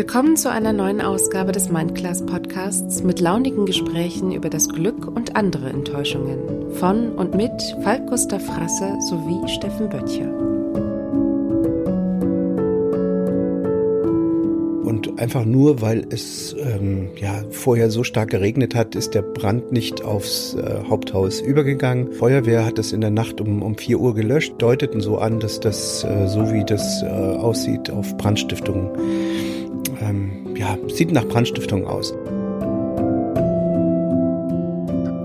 Willkommen zu einer neuen Ausgabe des Mindclass Podcasts mit launigen Gesprächen über das Glück und andere Enttäuschungen von und mit Falk Gustav Frasse sowie Steffen Böttcher. Und einfach nur, weil es ähm, ja vorher so stark geregnet hat, ist der Brand nicht aufs äh, Haupthaus übergegangen. Feuerwehr hat es in der Nacht um, um 4 Uhr gelöscht, deuteten so an, dass das, äh, so wie das äh, aussieht, auf Brandstiftung ja, sieht nach Brandstiftung aus.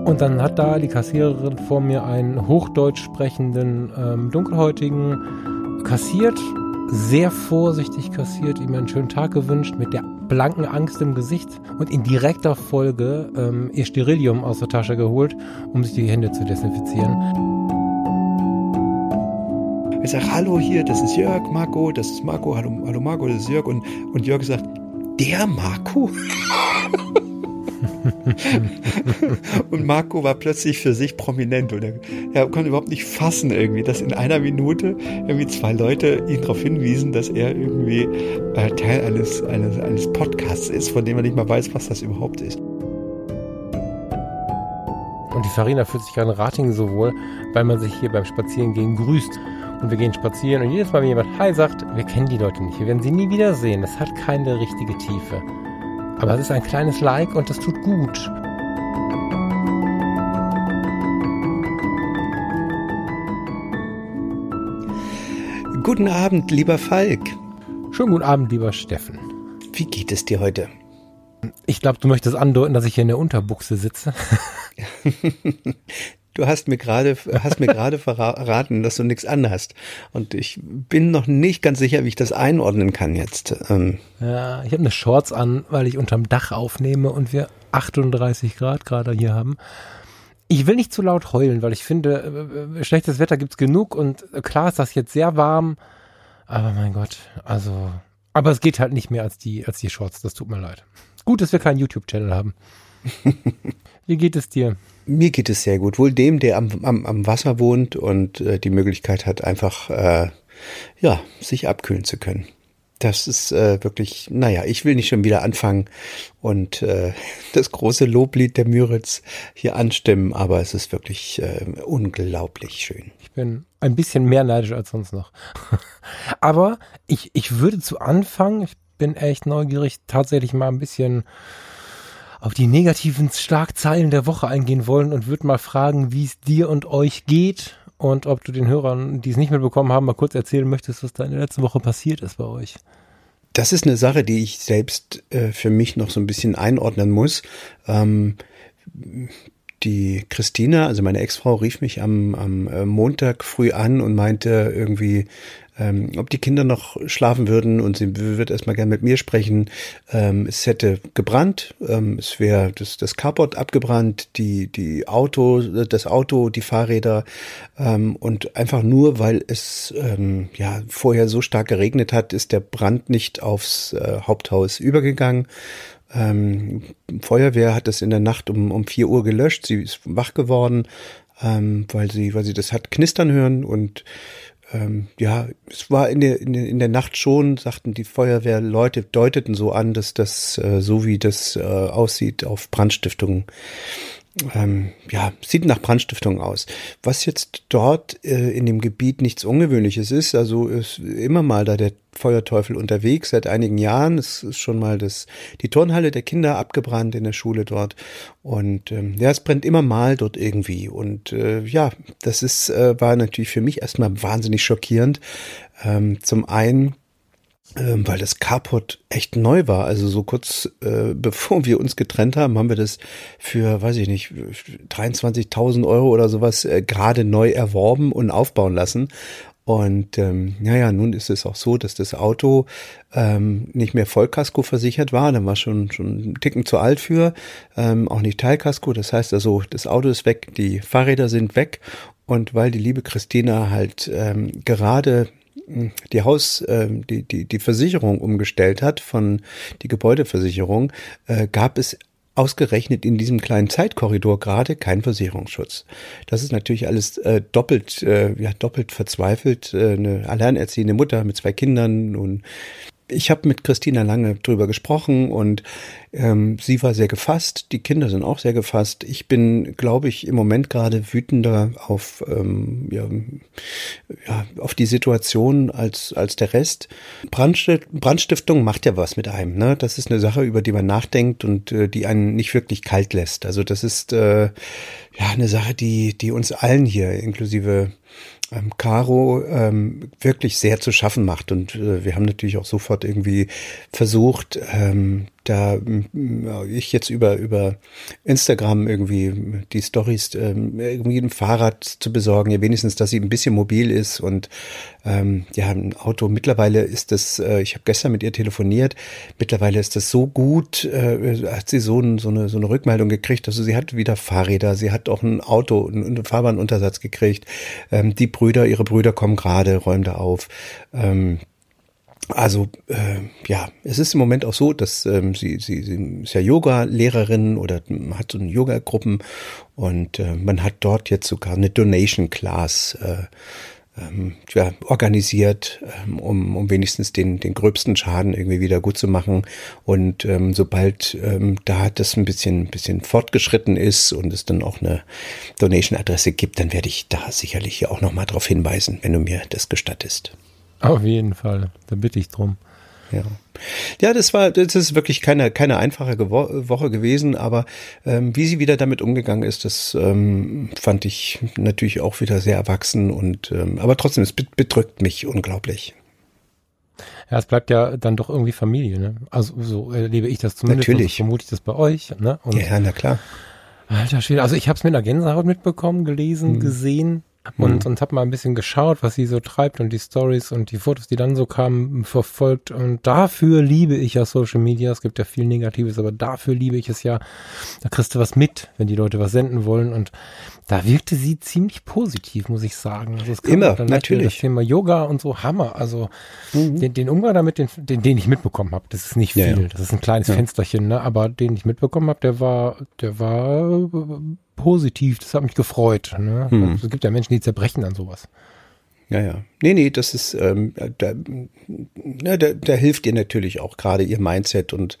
Und dann hat da die Kassiererin vor mir einen hochdeutsch sprechenden ähm, Dunkelhäutigen kassiert, sehr vorsichtig kassiert, ihm einen schönen Tag gewünscht, mit der blanken Angst im Gesicht und in direkter Folge ähm, ihr Sterilium aus der Tasche geholt, um sich die Hände zu desinfizieren. Ich sage, hallo hier, das ist Jörg, Marco, das ist Marco, hallo, hallo Marco, das ist Jörg. Und, und Jörg sagt, der Marco? und Marco war plötzlich für sich prominent und er, er, konnte überhaupt nicht fassen irgendwie, dass in einer Minute irgendwie zwei Leute ihn darauf hinwiesen, dass er irgendwie äh, Teil eines, eines, eines Podcasts ist, von dem er nicht mal weiß, was das überhaupt ist. Und die Farina fühlt sich an Ratingen so wohl, weil man sich hier beim Spazierengehen grüßt und wir gehen spazieren und jedes Mal, wenn jemand Hi sagt, wir kennen die Leute nicht, wir werden sie nie wieder sehen. Das hat keine richtige Tiefe. Aber es ist ein kleines Like und das tut gut. Guten Abend, lieber Falk. Schönen guten Abend, lieber Steffen. Wie geht es dir heute? Ich glaube, du möchtest andeuten, dass ich hier in der Unterbuchse sitze. du hast mir gerade hast mir gerade verraten, dass du nichts anhast und ich bin noch nicht ganz sicher, wie ich das einordnen kann jetzt. Ähm. Ja, ich habe eine Shorts an, weil ich unterm Dach aufnehme und wir 38 Grad gerade hier haben. Ich will nicht zu laut heulen, weil ich finde, äh, schlechtes Wetter gibt's genug und klar ist das jetzt sehr warm, aber mein Gott, also, aber es geht halt nicht mehr als die als die Shorts. Das tut mir leid. Gut, dass wir keinen YouTube-Channel haben. Wie geht es dir? Mir geht es sehr gut. Wohl dem, der am, am, am Wasser wohnt und äh, die Möglichkeit hat, einfach äh, ja, sich abkühlen zu können. Das ist äh, wirklich, naja, ich will nicht schon wieder anfangen und äh, das große Loblied der Müritz hier anstimmen, aber es ist wirklich äh, unglaublich schön. Ich bin ein bisschen mehr neidisch als sonst noch. aber ich, ich würde zu Anfang, ich bin echt neugierig, tatsächlich mal ein bisschen auf die negativen Schlagzeilen der Woche eingehen wollen und würde mal fragen, wie es dir und euch geht und ob du den Hörern, die es nicht mitbekommen haben, mal kurz erzählen möchtest, was da in der letzten Woche passiert ist bei euch. Das ist eine Sache, die ich selbst äh, für mich noch so ein bisschen einordnen muss. Ähm, die Christina, also meine Ex-Frau, rief mich am, am äh, Montag früh an und meinte irgendwie, ähm, ob die Kinder noch schlafen würden und sie würde erstmal gerne mit mir sprechen. Ähm, es hätte gebrannt, ähm, es wäre das, das Carport abgebrannt, die, die Auto, das Auto, die Fahrräder ähm, und einfach nur, weil es ähm, ja vorher so stark geregnet hat, ist der Brand nicht aufs äh, Haupthaus übergegangen. Ähm, Feuerwehr hat es in der Nacht um, um vier Uhr gelöscht. Sie ist wach geworden, ähm, weil sie, weil sie das hat knistern hören und ähm, ja, es war in der, in der, in der Nacht schon, sagten die Feuerwehrleute, deuteten so an, dass das, äh, so wie das äh, aussieht, auf Brandstiftung ähm, ja, sieht nach Brandstiftung aus. Was jetzt dort äh, in dem Gebiet nichts Ungewöhnliches ist, also ist immer mal da der Feuerteufel unterwegs seit einigen Jahren. Es ist schon mal das, die Turnhalle der Kinder abgebrannt in der Schule dort. Und ähm, ja, es brennt immer mal dort irgendwie. Und äh, ja, das ist, äh, war natürlich für mich erstmal wahnsinnig schockierend. Ähm, zum einen ähm, weil das Carport echt neu war. Also so kurz äh, bevor wir uns getrennt haben, haben wir das für, weiß ich nicht, 23.000 Euro oder sowas äh, gerade neu erworben und aufbauen lassen. Und ähm, naja, nun ist es auch so, dass das Auto ähm, nicht mehr Vollkasko versichert war. Da war schon schon einen Ticken zu alt für, ähm, auch nicht Teilkasko. Das heißt also, das Auto ist weg, die Fahrräder sind weg. Und weil die liebe Christina halt ähm, gerade die Haus, äh, die, die, die Versicherung umgestellt hat von die Gebäudeversicherung, äh, gab es ausgerechnet in diesem kleinen Zeitkorridor gerade keinen Versicherungsschutz. Das ist natürlich alles äh, doppelt, äh, ja, doppelt verzweifelt. Äh, eine alleinerziehende Mutter mit zwei Kindern und ich habe mit Christina lange drüber gesprochen und ähm, sie war sehr gefasst, die Kinder sind auch sehr gefasst. Ich bin, glaube ich, im Moment gerade wütender auf, ähm, ja, ja, auf die Situation als, als der Rest. Brandstift, Brandstiftung macht ja was mit einem. Ne? Das ist eine Sache, über die man nachdenkt und äh, die einen nicht wirklich kalt lässt. Also das ist äh, ja eine Sache, die, die uns allen hier, inklusive ähm, Caro ähm, wirklich sehr zu schaffen macht. Und äh, wir haben natürlich auch sofort irgendwie versucht, ähm, da ich jetzt über über Instagram irgendwie die Stories ähm, irgendwie ein Fahrrad zu besorgen, ja wenigstens, dass sie ein bisschen mobil ist und ähm, ja ein Auto. Mittlerweile ist das, äh, ich habe gestern mit ihr telefoniert. Mittlerweile ist das so gut, äh, hat sie so, ein, so eine so eine Rückmeldung gekriegt, also sie hat wieder Fahrräder, sie hat auch ein Auto, einen Fahrbahnuntersatz gekriegt. Ähm, die Brüder, ihre Brüder kommen gerade, räumen da auf. Ähm, also äh, ja, es ist im Moment auch so, dass ähm, sie, sie, sie ist ja Yoga-Lehrerin oder hat so Yoga-Gruppen und äh, man hat dort jetzt sogar eine Donation-Class äh, ähm, ja, organisiert, ähm, um, um wenigstens den, den gröbsten Schaden irgendwie wieder gut zu machen. Und ähm, sobald ähm, da das ein bisschen, bisschen fortgeschritten ist und es dann auch eine Donation-Adresse gibt, dann werde ich da sicherlich auch nochmal darauf hinweisen, wenn du mir das gestattest. Auf jeden Fall, da bitte ich drum. Ja. Ja, das war, das ist wirklich keine, keine einfache Woche gewesen, aber ähm, wie sie wieder damit umgegangen ist, das ähm, fand ich natürlich auch wieder sehr erwachsen und ähm, aber trotzdem, es bedrückt mich unglaublich. Ja, es bleibt ja dann doch irgendwie Familie, ne? Also so erlebe ich das zumindest. Natürlich. So vermute ich das bei euch, ne? Und, ja, na klar. Alter Schwede, also ich habe es mit einer Gänsehaut mitbekommen, gelesen, mhm. gesehen und, mhm. und habe mal ein bisschen geschaut, was sie so treibt und die Stories und die Fotos, die dann so kamen, verfolgt. Und dafür liebe ich ja Social Media. Es gibt ja viel Negatives, aber dafür liebe ich es ja. Da kriegst du was mit, wenn die Leute was senden wollen. Und da wirkte sie ziemlich positiv, muss ich sagen. Also es Immer, natürlich. Das Thema Yoga und so, Hammer. Also mhm. den, den Umgang damit, den, den, den ich mitbekommen habe, das ist nicht viel. Ja, ja. Das ist ein kleines ja. Fensterchen, ne? aber den ich mitbekommen habe, der war, der war positiv. Das hat mich gefreut. Ne? Mhm. Es gibt ja Menschen, die zerbrechen an sowas. Ja, ja. Nee, nee, das ist, ähm, da, na, da, da hilft ihr natürlich auch gerade ihr Mindset und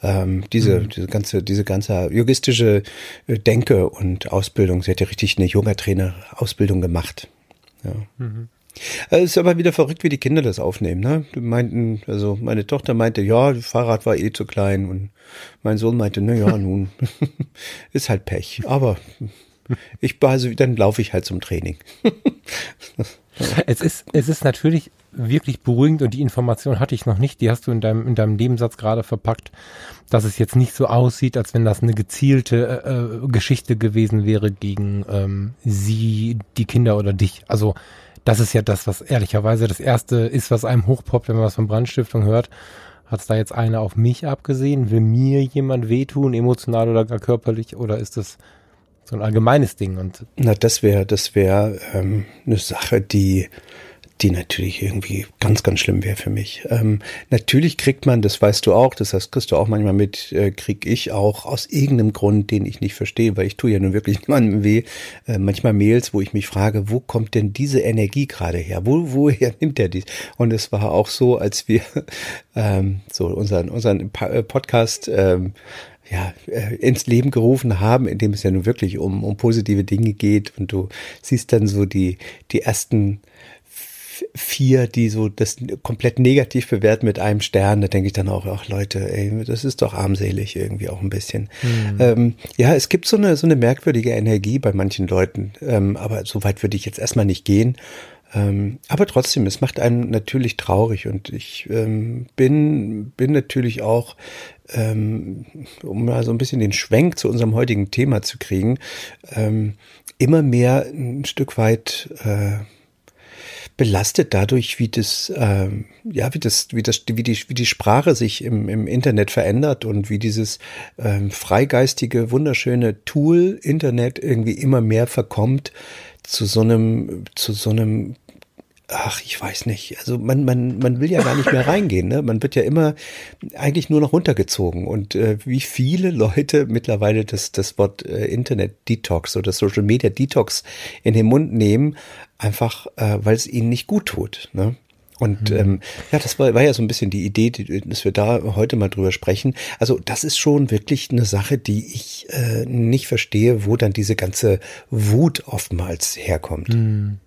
ähm, diese, mhm. diese ganze, diese ganze yogistische äh, Denke und Ausbildung. Sie hat ja richtig eine Yoga-Trainer-Ausbildung gemacht. Ja. Mhm. Es ist aber wieder verrückt, wie die Kinder das aufnehmen. Ne? Die meinten, also meine Tochter meinte, ja, das Fahrrad war eh zu klein und mein Sohn meinte, na ja, nun ist halt Pech. Aber ich also dann laufe ich halt zum Training. es ist es ist natürlich wirklich beruhigend und die Information hatte ich noch nicht. Die hast du in deinem in deinem Nebensatz gerade verpackt, dass es jetzt nicht so aussieht, als wenn das eine gezielte äh, äh Geschichte gewesen wäre gegen ähm, sie, die Kinder oder dich. Also das ist ja das, was ehrlicherweise das erste ist, was einem hochpoppt, wenn man was von Brandstiftung hört. Hat es da jetzt einer auf mich abgesehen? Will mir jemand wehtun, emotional oder gar körperlich? Oder ist das so ein allgemeines Ding? Und Na, das wäre, das wäre ähm, eine Sache, die die natürlich irgendwie ganz, ganz schlimm wäre für mich. Ähm, natürlich kriegt man, das weißt du auch, das heißt, kriegst du auch manchmal mit, äh, krieg ich auch aus irgendeinem Grund, den ich nicht verstehe, weil ich tue ja nun wirklich niemandem weh, äh, manchmal Mails, wo ich mich frage, wo kommt denn diese Energie gerade her? Wo, woher nimmt er dies? Und es war auch so, als wir ähm, so unseren, unseren äh, Podcast ähm, ja, äh, ins Leben gerufen haben, in dem es ja nun wirklich um, um positive Dinge geht und du siehst dann so die, die ersten vier, die so das komplett negativ bewerten mit einem Stern, da denke ich dann auch, ach Leute, ey, das ist doch armselig irgendwie auch ein bisschen. Mhm. Ähm, ja, es gibt so eine, so eine merkwürdige Energie bei manchen Leuten, ähm, aber so weit würde ich jetzt erstmal nicht gehen. Ähm, aber trotzdem, es macht einen natürlich traurig und ich ähm, bin, bin natürlich auch, ähm, um mal so ein bisschen den Schwenk zu unserem heutigen Thema zu kriegen, ähm, immer mehr ein Stück weit äh, belastet dadurch, wie das, äh, ja, wie das, wie das, wie die, wie die Sprache sich im, im Internet verändert und wie dieses ähm, freigeistige, wunderschöne Tool Internet irgendwie immer mehr verkommt zu so einem, zu so einem ach, ich weiß nicht. Also man, man, man will ja gar nicht mehr reingehen. Ne? Man wird ja immer eigentlich nur noch runtergezogen. Und äh, wie viele Leute mittlerweile das, das Wort äh, Internet Detox oder Social Media Detox in den Mund nehmen, einfach äh, weil es ihnen nicht gut tut. Ne? Und mhm. ähm, ja, das war, war ja so ein bisschen die Idee, die, dass wir da heute mal drüber sprechen. Also das ist schon wirklich eine Sache, die ich äh, nicht verstehe, wo dann diese ganze Wut oftmals herkommt. Mhm.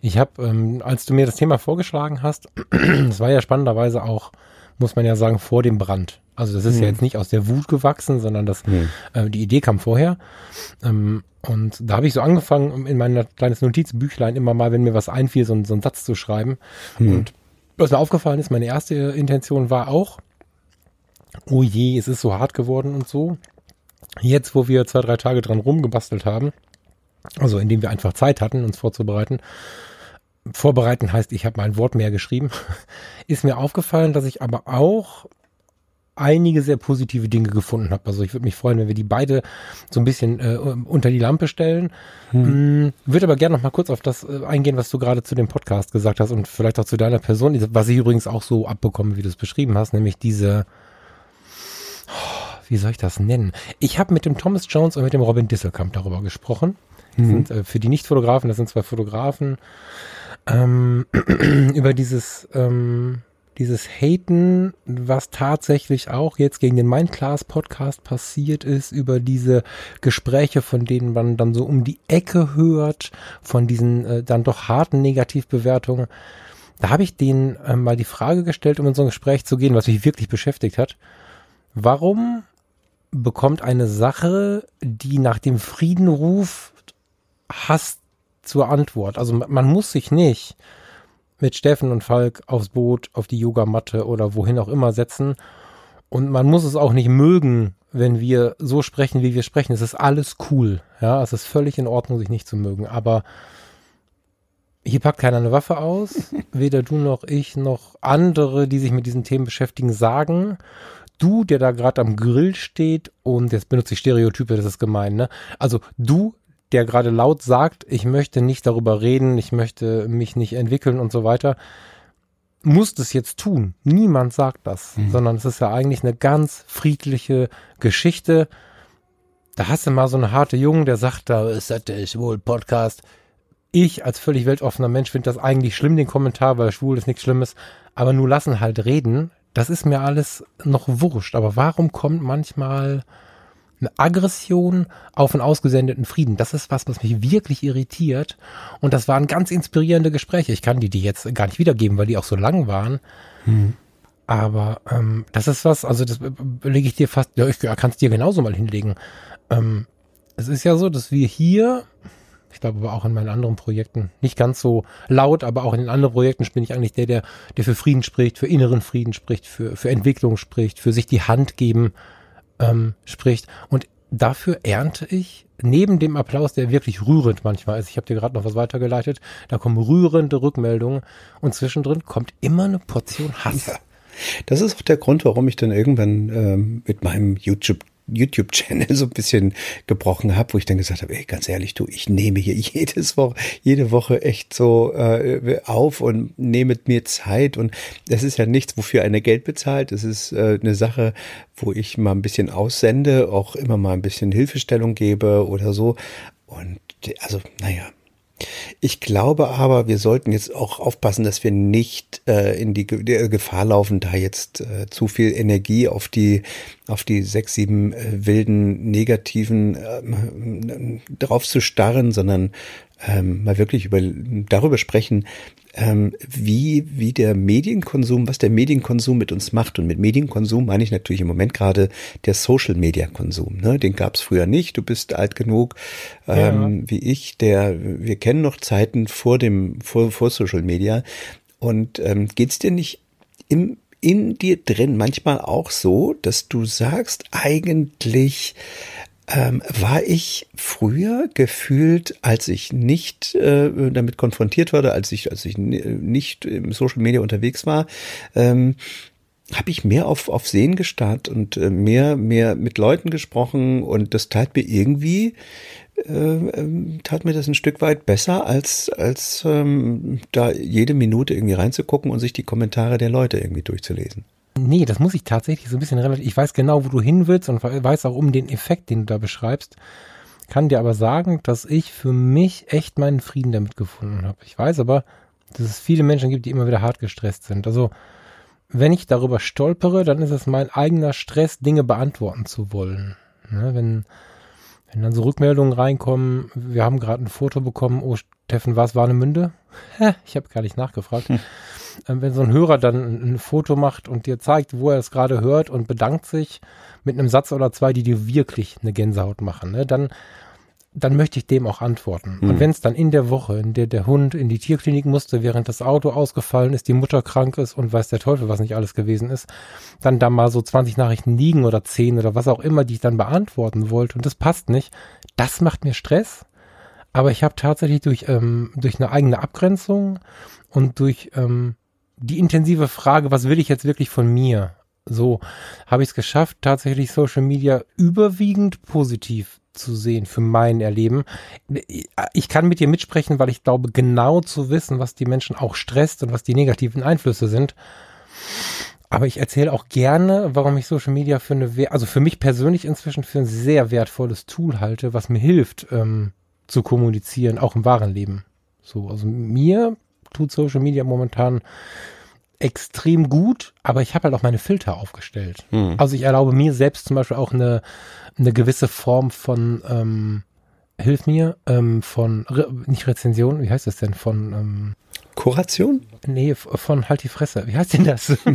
Ich habe, ähm, als du mir das Thema vorgeschlagen hast, das war ja spannenderweise auch, muss man ja sagen, vor dem Brand. Also das ist mhm. ja jetzt nicht aus der Wut gewachsen, sondern das, mhm. äh, die Idee kam vorher. Ähm, und da habe ich so angefangen, in mein kleines Notizbüchlein immer mal, wenn mir was einfiel, so, so einen Satz zu schreiben. Mhm. Und was mir aufgefallen ist, meine erste Intention war auch, oh je, es ist so hart geworden und so. Jetzt, wo wir zwei, drei Tage dran rumgebastelt haben, also indem wir einfach Zeit hatten, uns vorzubereiten, vorbereiten heißt, ich habe mal ein Wort mehr geschrieben, ist mir aufgefallen, dass ich aber auch einige sehr positive Dinge gefunden habe. Also ich würde mich freuen, wenn wir die beide so ein bisschen äh, unter die Lampe stellen. Hm. Mm, würde aber gerne noch mal kurz auf das äh, eingehen, was du gerade zu dem Podcast gesagt hast und vielleicht auch zu deiner Person, was ich übrigens auch so abbekomme, wie du es beschrieben hast, nämlich diese wie soll ich das nennen? Ich habe mit dem Thomas Jones und mit dem Robin Disselkamp darüber gesprochen. Mhm. sind äh, für die Nicht-Fotografen, das sind zwei Fotografen, ähm, über dieses ähm, dieses Haten, was tatsächlich auch jetzt gegen den Mindclass Podcast passiert ist, über diese Gespräche, von denen man dann so um die Ecke hört, von diesen äh, dann doch harten Negativbewertungen. Da habe ich denen äh, mal die Frage gestellt, um in so ein Gespräch zu gehen, was mich wirklich beschäftigt hat. Warum bekommt eine Sache, die nach dem Frieden ruft, Hass zur Antwort? Also man muss sich nicht mit Steffen und Falk aufs Boot, auf die Yogamatte oder wohin auch immer setzen. Und man muss es auch nicht mögen, wenn wir so sprechen, wie wir sprechen. Es ist alles cool. Ja, es ist völlig in Ordnung, sich nicht zu mögen. Aber hier packt keiner eine Waffe aus. Weder du noch ich noch andere, die sich mit diesen Themen beschäftigen, sagen. Du, der da gerade am Grill steht und jetzt benutze ich Stereotype, das ist gemein, ne? Also du, der gerade laut sagt, ich möchte nicht darüber reden, ich möchte mich nicht entwickeln und so weiter, muss das jetzt tun. Niemand sagt das, mhm. sondern es ist ja eigentlich eine ganz friedliche Geschichte. Da hast du mal so eine harte Jungen, der sagt, da ist das der schwul Podcast. Ich als völlig weltoffener Mensch finde das eigentlich schlimm, den Kommentar, weil schwul ist nichts Schlimmes. Aber nur lassen halt reden. Das ist mir alles noch wurscht. Aber warum kommt manchmal eine Aggression auf einen ausgesendeten Frieden. Das ist was, was mich wirklich irritiert. Und das waren ganz inspirierende Gespräche. Ich kann die die jetzt gar nicht wiedergeben, weil die auch so lang waren. Hm. Aber ähm, das ist was, also das lege ich dir fast, ja, ich kann es dir genauso mal hinlegen. Ähm, es ist ja so, dass wir hier, ich glaube aber auch in meinen anderen Projekten, nicht ganz so laut, aber auch in den anderen Projekten bin ich eigentlich der, der, der für Frieden spricht, für inneren Frieden spricht, für, für Entwicklung spricht, für sich die Hand geben ähm, spricht. Und dafür ernte ich neben dem Applaus, der wirklich rührend manchmal ist, ich habe dir gerade noch was weitergeleitet, da kommen rührende Rückmeldungen und zwischendrin kommt immer eine Portion Hass. Ja. Das ist auch der Grund, warum ich dann irgendwann ähm, mit meinem YouTube YouTube-Channel so ein bisschen gebrochen habe, wo ich dann gesagt habe, ey, ganz ehrlich, du, ich nehme hier jedes Woche, jede Woche echt so äh, auf und nehme mir Zeit und das ist ja nichts, wofür einer Geld bezahlt. Es ist äh, eine Sache, wo ich mal ein bisschen aussende, auch immer mal ein bisschen Hilfestellung gebe oder so. Und also, naja, ich glaube aber, wir sollten jetzt auch aufpassen, dass wir nicht äh, in die Gefahr laufen, da jetzt äh, zu viel Energie auf die auf die sechs, sieben äh, wilden negativen äh, drauf zu starren, sondern ähm, mal wirklich über darüber sprechen, ähm, wie, wie der Medienkonsum, was der Medienkonsum mit uns macht. Und mit Medienkonsum meine ich natürlich im Moment gerade der Social Media Konsum. Ne? Den gab es früher nicht. Du bist alt genug ähm, ja. wie ich, der wir kennen noch Zeiten vor dem vor, vor Social Media. Und ähm, geht dir nicht im in dir drin manchmal auch so, dass du sagst, eigentlich ähm, war ich früher gefühlt, als ich nicht äh, damit konfrontiert wurde, als ich, als ich nicht im Social Media unterwegs war, ähm, habe ich mehr auf, auf Sehen gestarrt und äh, mehr, mehr mit Leuten gesprochen und das tat mir irgendwie, äh, ähm, tat mir das ein Stück weit besser, als, als ähm, da jede Minute irgendwie reinzugucken und sich die Kommentare der Leute irgendwie durchzulesen. Nee, das muss ich tatsächlich so ein bisschen relativ. Ich weiß genau, wo du hin willst und weiß auch um den Effekt, den du da beschreibst. Kann dir aber sagen, dass ich für mich echt meinen Frieden damit gefunden habe. Ich weiß aber, dass es viele Menschen gibt, die immer wieder hart gestresst sind. Also wenn ich darüber stolpere, dann ist es mein eigener Stress, Dinge beantworten zu wollen. Ne, wenn, wenn dann so Rückmeldungen reinkommen, wir haben gerade ein Foto bekommen, oh Steffen, war es Warnemünde? ich habe gar nicht nachgefragt. Ähm, wenn so ein Hörer dann ein, ein, Foto macht und dir zeigt, wo er es gerade hört und bedankt sich mit einem Satz oder zwei, die dir wirklich eine Gänsehaut machen, ne, dann dann möchte ich dem auch antworten. Mhm. Und wenn es dann in der Woche, in der der Hund in die Tierklinik musste, während das Auto ausgefallen ist, die Mutter krank ist und weiß der Teufel, was nicht alles gewesen ist, dann da mal so 20 Nachrichten liegen oder 10 oder was auch immer, die ich dann beantworten wollte und das passt nicht, das macht mir Stress. Aber ich habe tatsächlich durch, ähm, durch eine eigene Abgrenzung und durch ähm, die intensive Frage, was will ich jetzt wirklich von mir? So habe ich es geschafft, tatsächlich Social Media überwiegend positiv zu sehen für mein Erleben. Ich kann mit dir mitsprechen, weil ich glaube, genau zu wissen, was die Menschen auch stresst und was die negativen Einflüsse sind. Aber ich erzähle auch gerne, warum ich Social Media für eine, also für mich persönlich inzwischen für ein sehr wertvolles Tool halte, was mir hilft, ähm, zu kommunizieren, auch im wahren Leben. So, also mir tut Social Media momentan extrem gut, aber ich habe halt auch meine Filter aufgestellt. Mhm. Also ich erlaube mir selbst zum Beispiel auch eine, eine gewisse Form von, ähm, hilf mir, ähm, von, Re nicht Rezension, wie heißt das denn, von, ähm, Kuration? Nee, von halt die Fresse. Wie heißt denn das?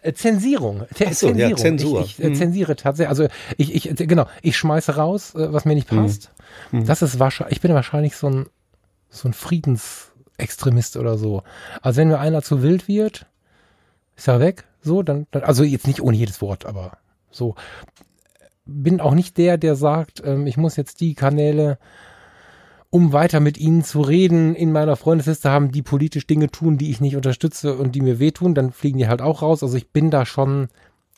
Äh, Zensierung. Ach so, Ja, Zensur. Ich, ich mhm. zensiere tatsächlich. Also ich, ich, genau, ich schmeiße raus, äh, was mir nicht hm. passt. Mhm. Das ist wahrscheinlich, ich bin wahrscheinlich so ein, so ein Friedensextremist oder so. Also wenn mir einer zu wild wird, ist er weg. So, dann, dann also jetzt nicht ohne jedes Wort, aber so bin auch nicht der, der sagt, ähm, ich muss jetzt die Kanäle, um weiter mit ihnen zu reden, in meiner Freundesliste haben, die politisch Dinge tun, die ich nicht unterstütze und die mir wehtun, dann fliegen die halt auch raus. Also ich bin da schon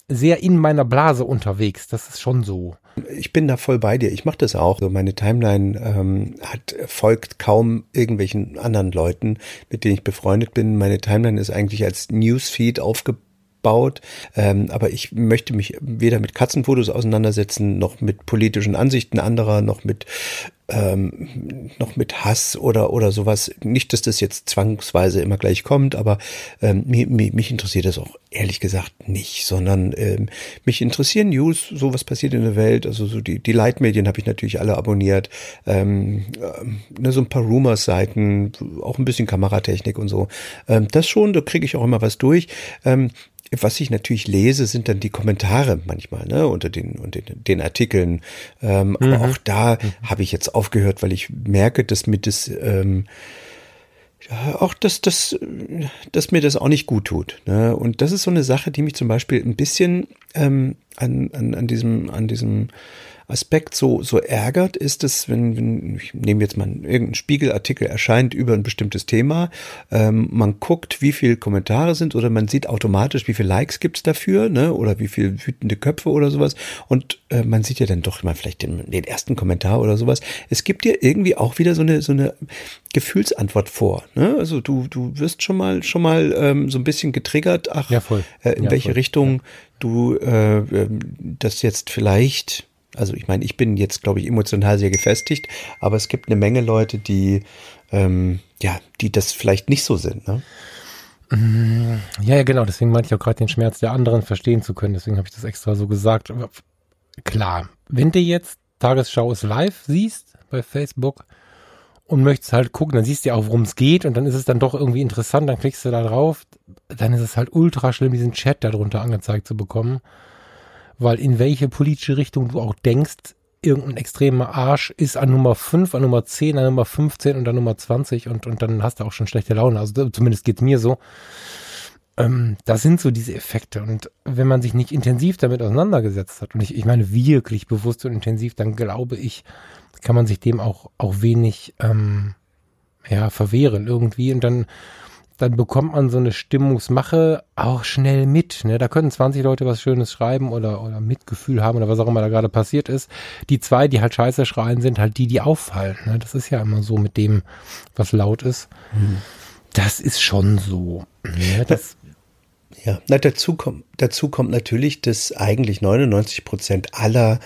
sehr in meiner Blase unterwegs. Das ist schon so. Ich bin da voll bei dir. Ich mache das auch. So meine Timeline ähm, hat folgt kaum irgendwelchen anderen Leuten, mit denen ich befreundet bin. Meine Timeline ist eigentlich als Newsfeed aufgebaut baut. Ähm, aber ich möchte mich weder mit Katzenfotos auseinandersetzen, noch mit politischen Ansichten anderer, noch mit ähm, noch mit Hass oder oder sowas. Nicht, dass das jetzt zwangsweise immer gleich kommt, aber ähm, mich, mich interessiert das auch ehrlich gesagt nicht, sondern ähm, mich interessieren News, so was passiert in der Welt. Also so die die Leitmedien habe ich natürlich alle abonniert. Ähm, äh, ne, so ein paar Rumors-Seiten, auch ein bisschen Kameratechnik und so. Ähm, das schon, da kriege ich auch immer was durch. Ähm, was ich natürlich lese, sind dann die Kommentare manchmal, ne, unter den, unter den, den Artikeln. Ähm, mhm. Aber auch da mhm. habe ich jetzt aufgehört, weil ich merke, dass mir das, ähm, auch dass, dass, dass mir das auch nicht gut tut. Ne? Und das ist so eine Sache, die mich zum Beispiel ein bisschen ähm, an, an, an diesem, an diesem Aspekt so, so ärgert, ist es, wenn, wenn ich nehme jetzt mal irgendein Spiegelartikel erscheint über ein bestimmtes Thema, ähm, man guckt, wie viele Kommentare sind oder man sieht automatisch, wie viele Likes gibt's dafür, ne, oder wie viele wütende Köpfe oder sowas und äh, man sieht ja dann doch mal vielleicht den, den ersten Kommentar oder sowas. Es gibt dir irgendwie auch wieder so eine, so eine Gefühlsantwort vor, ne, also du, du wirst schon mal, schon mal ähm, so ein bisschen getriggert, ach, ja. Äh, in ja, welche voll. Richtung ja. du äh, ähm, das jetzt vielleicht also ich meine, ich bin jetzt, glaube ich, emotional sehr gefestigt, aber es gibt eine Menge Leute, die, ähm, ja, die das vielleicht nicht so sind. Ne? Mm, ja, ja, genau. Deswegen meinte ich auch gerade den Schmerz der anderen verstehen zu können. Deswegen habe ich das extra so gesagt. Aber klar, wenn du jetzt Tagesschau ist live siehst bei Facebook und möchtest halt gucken, dann siehst du ja auch, worum es geht und dann ist es dann doch irgendwie interessant, dann klickst du da drauf, dann ist es halt ultra schlimm, diesen Chat darunter angezeigt zu bekommen weil in welche politische Richtung du auch denkst, irgendein extremer Arsch ist an Nummer 5, an Nummer 10, an Nummer 15 und an Nummer 20 und, und dann hast du auch schon schlechte Laune. Also zumindest geht's mir so. Ähm, das sind so diese Effekte. Und wenn man sich nicht intensiv damit auseinandergesetzt hat, und ich, ich meine wirklich bewusst und intensiv, dann glaube ich, kann man sich dem auch, auch wenig ähm, ja, verwehren irgendwie. Und dann dann bekommt man so eine Stimmungsmache auch schnell mit. Ne? Da können 20 Leute was Schönes schreiben oder, oder Mitgefühl haben oder was auch immer da gerade passiert ist. Die zwei, die halt scheiße schreien, sind halt die, die auffallen. Ne? Das ist ja immer so mit dem, was laut ist. Mhm. Das ist schon so. Ne? Das, ja, na, dazu kommt, dazu kommt natürlich, dass eigentlich 99 Prozent aller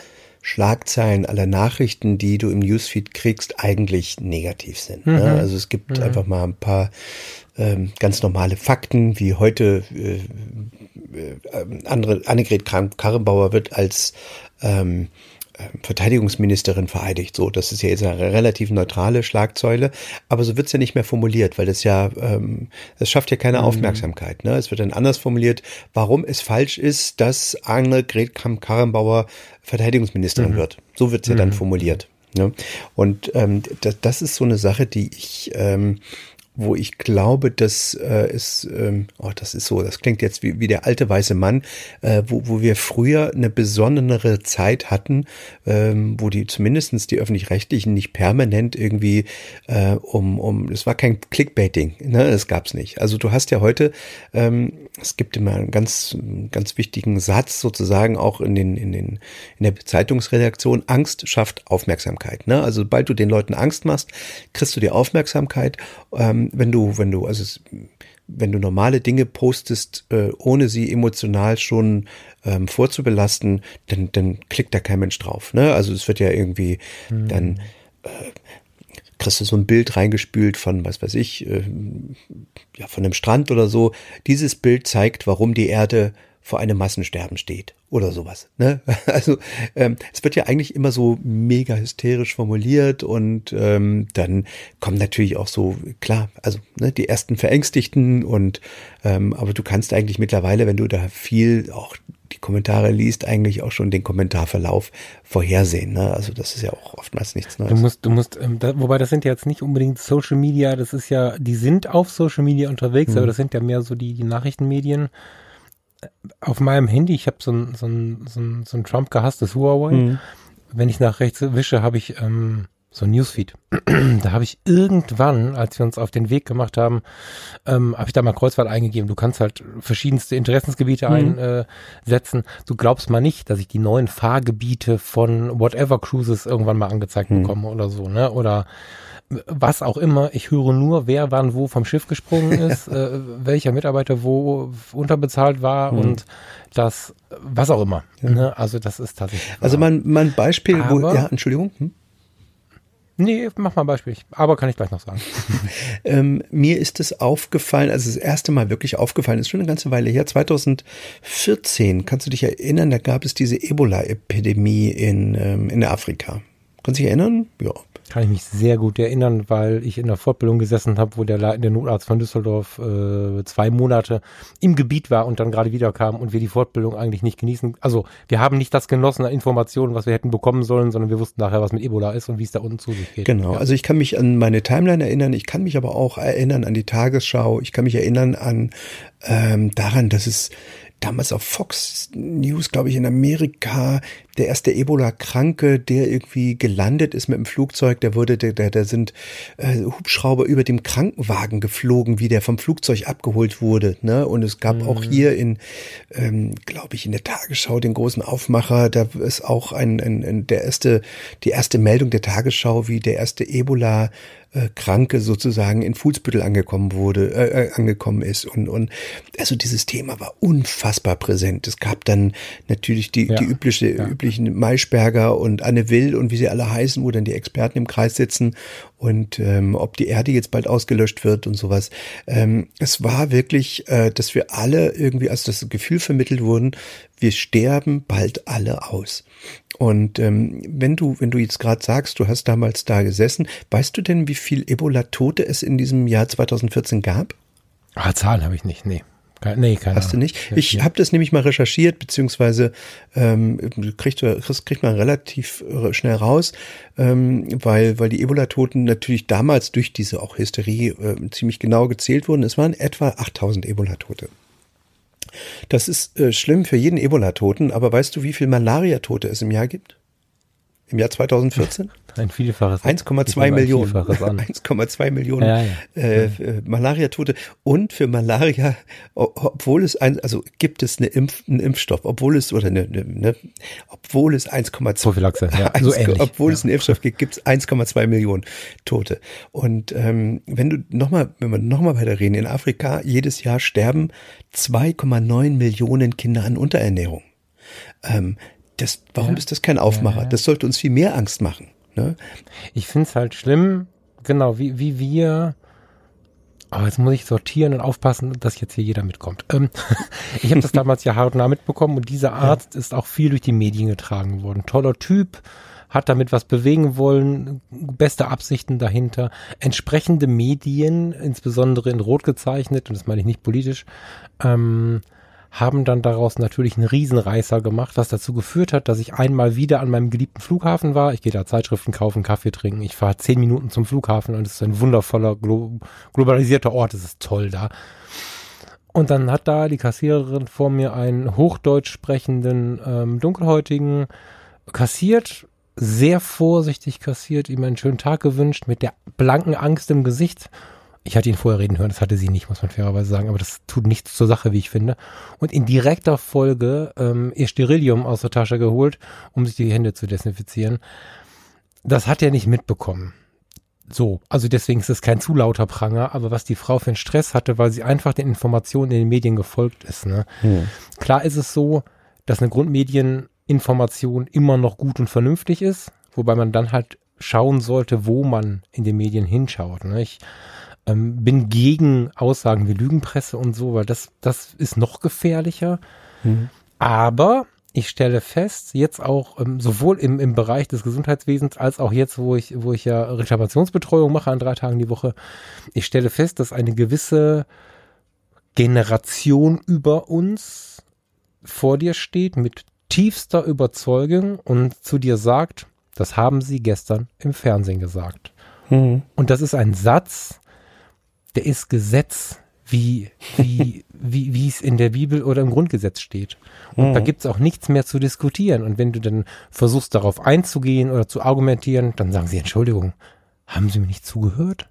Schlagzeilen aller Nachrichten, die du im Newsfeed kriegst, eigentlich negativ sind. Ne? Mhm. Ne? Also es gibt mhm. einfach mal ein paar ähm, ganz normale Fakten, wie heute äh, äh, andere Annegret Karrenbauer wird als ähm, ähm, Verteidigungsministerin vereidigt. So, das ist ja jetzt eine relativ neutrale Schlagzeile, aber so wird's ja nicht mehr formuliert, weil das ja, ähm, das schafft ja keine mhm. Aufmerksamkeit. Ne? Es wird dann anders formuliert, warum es falsch ist, dass Annegret Kramp-Karrenbauer Verteidigungsministerin mhm. wird. So wird's ja mhm. dann formuliert. Ne? Und ähm, das, das ist so eine Sache, die ich ähm, wo ich glaube, dass äh, es, ähm, oh, das ist so, das klingt jetzt wie, wie der alte weiße Mann, äh, wo, wo wir früher eine besondere Zeit hatten, ähm, wo die zumindestens die öffentlich-rechtlichen nicht permanent irgendwie äh, um, um, es war kein Clickbaiting, ne, das gab's nicht. Also du hast ja heute, ähm, es gibt immer einen ganz, ganz wichtigen Satz sozusagen auch in den, in den, in der Zeitungsredaktion, Angst schafft Aufmerksamkeit. Ne? Also sobald du den Leuten Angst machst, kriegst du die Aufmerksamkeit. Ähm, wenn du, wenn du, also es, wenn du normale Dinge postest, äh, ohne sie emotional schon ähm, vorzubelasten, dann, dann klickt da kein Mensch drauf. Ne? Also es wird ja irgendwie mhm. dann äh, kriegst du so ein Bild reingespült von, was weiß ich, äh, ja, von einem Strand oder so. Dieses Bild zeigt, warum die Erde vor einem Massensterben steht oder sowas. Ne? Also ähm, es wird ja eigentlich immer so mega hysterisch formuliert und ähm, dann kommen natürlich auch so, klar, also ne, die ersten Verängstigten und ähm, aber du kannst eigentlich mittlerweile, wenn du da viel auch die Kommentare liest, eigentlich auch schon den Kommentarverlauf vorhersehen. Ne? Also das ist ja auch oftmals nichts Neues. Du musst, du musst, ähm, da, wobei das sind ja jetzt nicht unbedingt Social Media, das ist ja, die sind auf Social Media unterwegs, mhm. aber das sind ja mehr so die, die Nachrichtenmedien auf meinem Handy, ich habe so ein, so ein, so ein, so ein Trump gehasstes Huawei. Mhm. Wenn ich nach rechts wische, habe ich ähm, so ein Newsfeed. da habe ich irgendwann, als wir uns auf den Weg gemacht haben, ähm, habe ich da mal Kreuzfahrt eingegeben. Du kannst halt verschiedenste Interessensgebiete mhm. einsetzen. du glaubst mal nicht, dass ich die neuen Fahrgebiete von Whatever Cruises irgendwann mal angezeigt mhm. bekomme oder so, ne? Oder was auch immer. Ich höre nur, wer wann wo vom Schiff gesprungen ist, äh, welcher Mitarbeiter wo unterbezahlt war mhm. und das, was auch immer. Ja. Ne? Also das ist tatsächlich. Also mein, mein Beispiel, Aber, wo, ja, Entschuldigung. Hm? Nee, mach mal ein Beispiel. Aber kann ich gleich noch sagen. ähm, mir ist es aufgefallen, also das erste Mal wirklich aufgefallen, ist schon eine ganze Weile her, 2014, kannst du dich erinnern, da gab es diese Ebola-Epidemie in, ähm, in Afrika. Kannst du dich erinnern? Ja. Kann ich mich sehr gut erinnern, weil ich in der Fortbildung gesessen habe, wo der leitende Notarzt von Düsseldorf äh, zwei Monate im Gebiet war und dann gerade wiederkam und wir die Fortbildung eigentlich nicht genießen. Also wir haben nicht das genossen an Informationen, was wir hätten bekommen sollen, sondern wir wussten nachher, was mit Ebola ist und wie es da unten zu sich geht. Genau, ja. also ich kann mich an meine Timeline erinnern, ich kann mich aber auch erinnern an die Tagesschau, ich kann mich erinnern an ähm, daran, dass es damals auf Fox News, glaube ich, in Amerika, der erste Ebola-Kranke, der irgendwie gelandet ist mit dem Flugzeug, der wurde, der, der, der sind äh, Hubschrauber über dem Krankenwagen geflogen, wie der vom Flugzeug abgeholt wurde. Ne? Und es gab mhm. auch hier in, ähm, glaube ich, in der Tagesschau den großen Aufmacher, da ist auch ein, ein, ein der erste, die erste Meldung der Tagesschau, wie der erste Ebola äh, Kranke sozusagen in Fußbüttel angekommen wurde, äh, äh, angekommen ist. Und, und also dieses Thema war unfassbar präsent. Es gab dann natürlich die, ja, die übliche, ja. Üblichen Maischberger und Anne Will und wie sie alle heißen, wo dann die Experten im Kreis sitzen und ähm, ob die Erde jetzt bald ausgelöscht wird und sowas. Ähm, es war wirklich, äh, dass wir alle irgendwie als das Gefühl vermittelt wurden, wir sterben bald alle aus. Und ähm, wenn du, wenn du jetzt gerade sagst, du hast damals da gesessen, weißt du denn, wie viel Ebola-Tote es in diesem Jahr 2014 gab? Ah, Zahlen habe ich nicht, nee. Nee, keine Hast du nicht? Ich habe das nämlich mal recherchiert, beziehungsweise ähm, kriegt, kriegt, man relativ schnell raus, ähm, weil, weil die Ebola-Toten natürlich damals durch diese auch Hysterie äh, ziemlich genau gezählt wurden. Es waren etwa 8000 Ebola-Tote. Das ist äh, schlimm für jeden Ebola-Toten, aber weißt du, wie viel Malaria-Tote es im Jahr gibt? Im Jahr 2014? Ein Vielfaches. 1,2 Millionen. 1,2 Millionen ja, ja. Äh, Malaria-Tote. Und für Malaria, obwohl es ein, also gibt es eine Impf, einen Impfstoff, obwohl es, oder eine, eine, ne, obwohl es 1,2 Prophylaxe, ja, so ähnlich. Obwohl ja. es einen Impfstoff gibt, gibt es 1,2 Millionen Tote. Und ähm, wenn du nochmal, wenn wir nochmal weiter reden, in Afrika jedes Jahr sterben 2,9 Millionen Kinder an Unterernährung. Ähm, Das, warum ja. ist das kein Aufmacher? Ja. Das sollte uns viel mehr Angst machen. Ne? Ich finde es halt schlimm, genau, wie, wie wir. Aber oh, jetzt muss ich sortieren und aufpassen, dass jetzt hier jeder mitkommt. Ähm, ich habe das damals ja hautnah mitbekommen und dieser Arzt ja. ist auch viel durch die Medien getragen worden. Toller Typ, hat damit was bewegen wollen, beste Absichten dahinter. Entsprechende Medien, insbesondere in Rot gezeichnet, und das meine ich nicht politisch, ähm, haben dann daraus natürlich einen Riesenreißer gemacht, was dazu geführt hat, dass ich einmal wieder an meinem geliebten Flughafen war. Ich gehe da Zeitschriften kaufen, Kaffee trinken. Ich fahre zehn Minuten zum Flughafen und es ist ein wundervoller, glo globalisierter Ort. Es ist toll da. Und dann hat da die Kassiererin vor mir einen hochdeutsch sprechenden ähm, Dunkelhäutigen kassiert, sehr vorsichtig kassiert, ihm einen schönen Tag gewünscht, mit der blanken Angst im Gesicht. Ich hatte ihn vorher reden hören, das hatte sie nicht, muss man fairerweise sagen, aber das tut nichts zur Sache, wie ich finde. Und in direkter Folge ähm, ihr Sterilium aus der Tasche geholt, um sich die Hände zu desinfizieren. Das hat er nicht mitbekommen. So, also deswegen ist es kein zu lauter Pranger, aber was die Frau für einen Stress hatte, weil sie einfach den Informationen in den Medien gefolgt ist. Ne? Hm. Klar ist es so, dass eine Grundmedien Information immer noch gut und vernünftig ist, wobei man dann halt schauen sollte, wo man in den Medien hinschaut. Ne? Ich ähm, bin gegen Aussagen wie Lügenpresse und so, weil das, das ist noch gefährlicher. Mhm. Aber ich stelle fest, jetzt auch ähm, sowohl im, im Bereich des Gesundheitswesens als auch jetzt, wo ich, wo ich ja Reklamationsbetreuung mache an drei Tagen die Woche, ich stelle fest, dass eine gewisse Generation über uns vor dir steht mit tiefster Überzeugung und zu dir sagt, das haben sie gestern im Fernsehen gesagt. Mhm. Und das ist ein Satz, der ist Gesetz, wie, wie, wie, wie es in der Bibel oder im Grundgesetz steht. Und mhm. da gibt's auch nichts mehr zu diskutieren. Und wenn du dann versuchst, darauf einzugehen oder zu argumentieren, dann sagen sie, Entschuldigung, haben Sie mir nicht zugehört?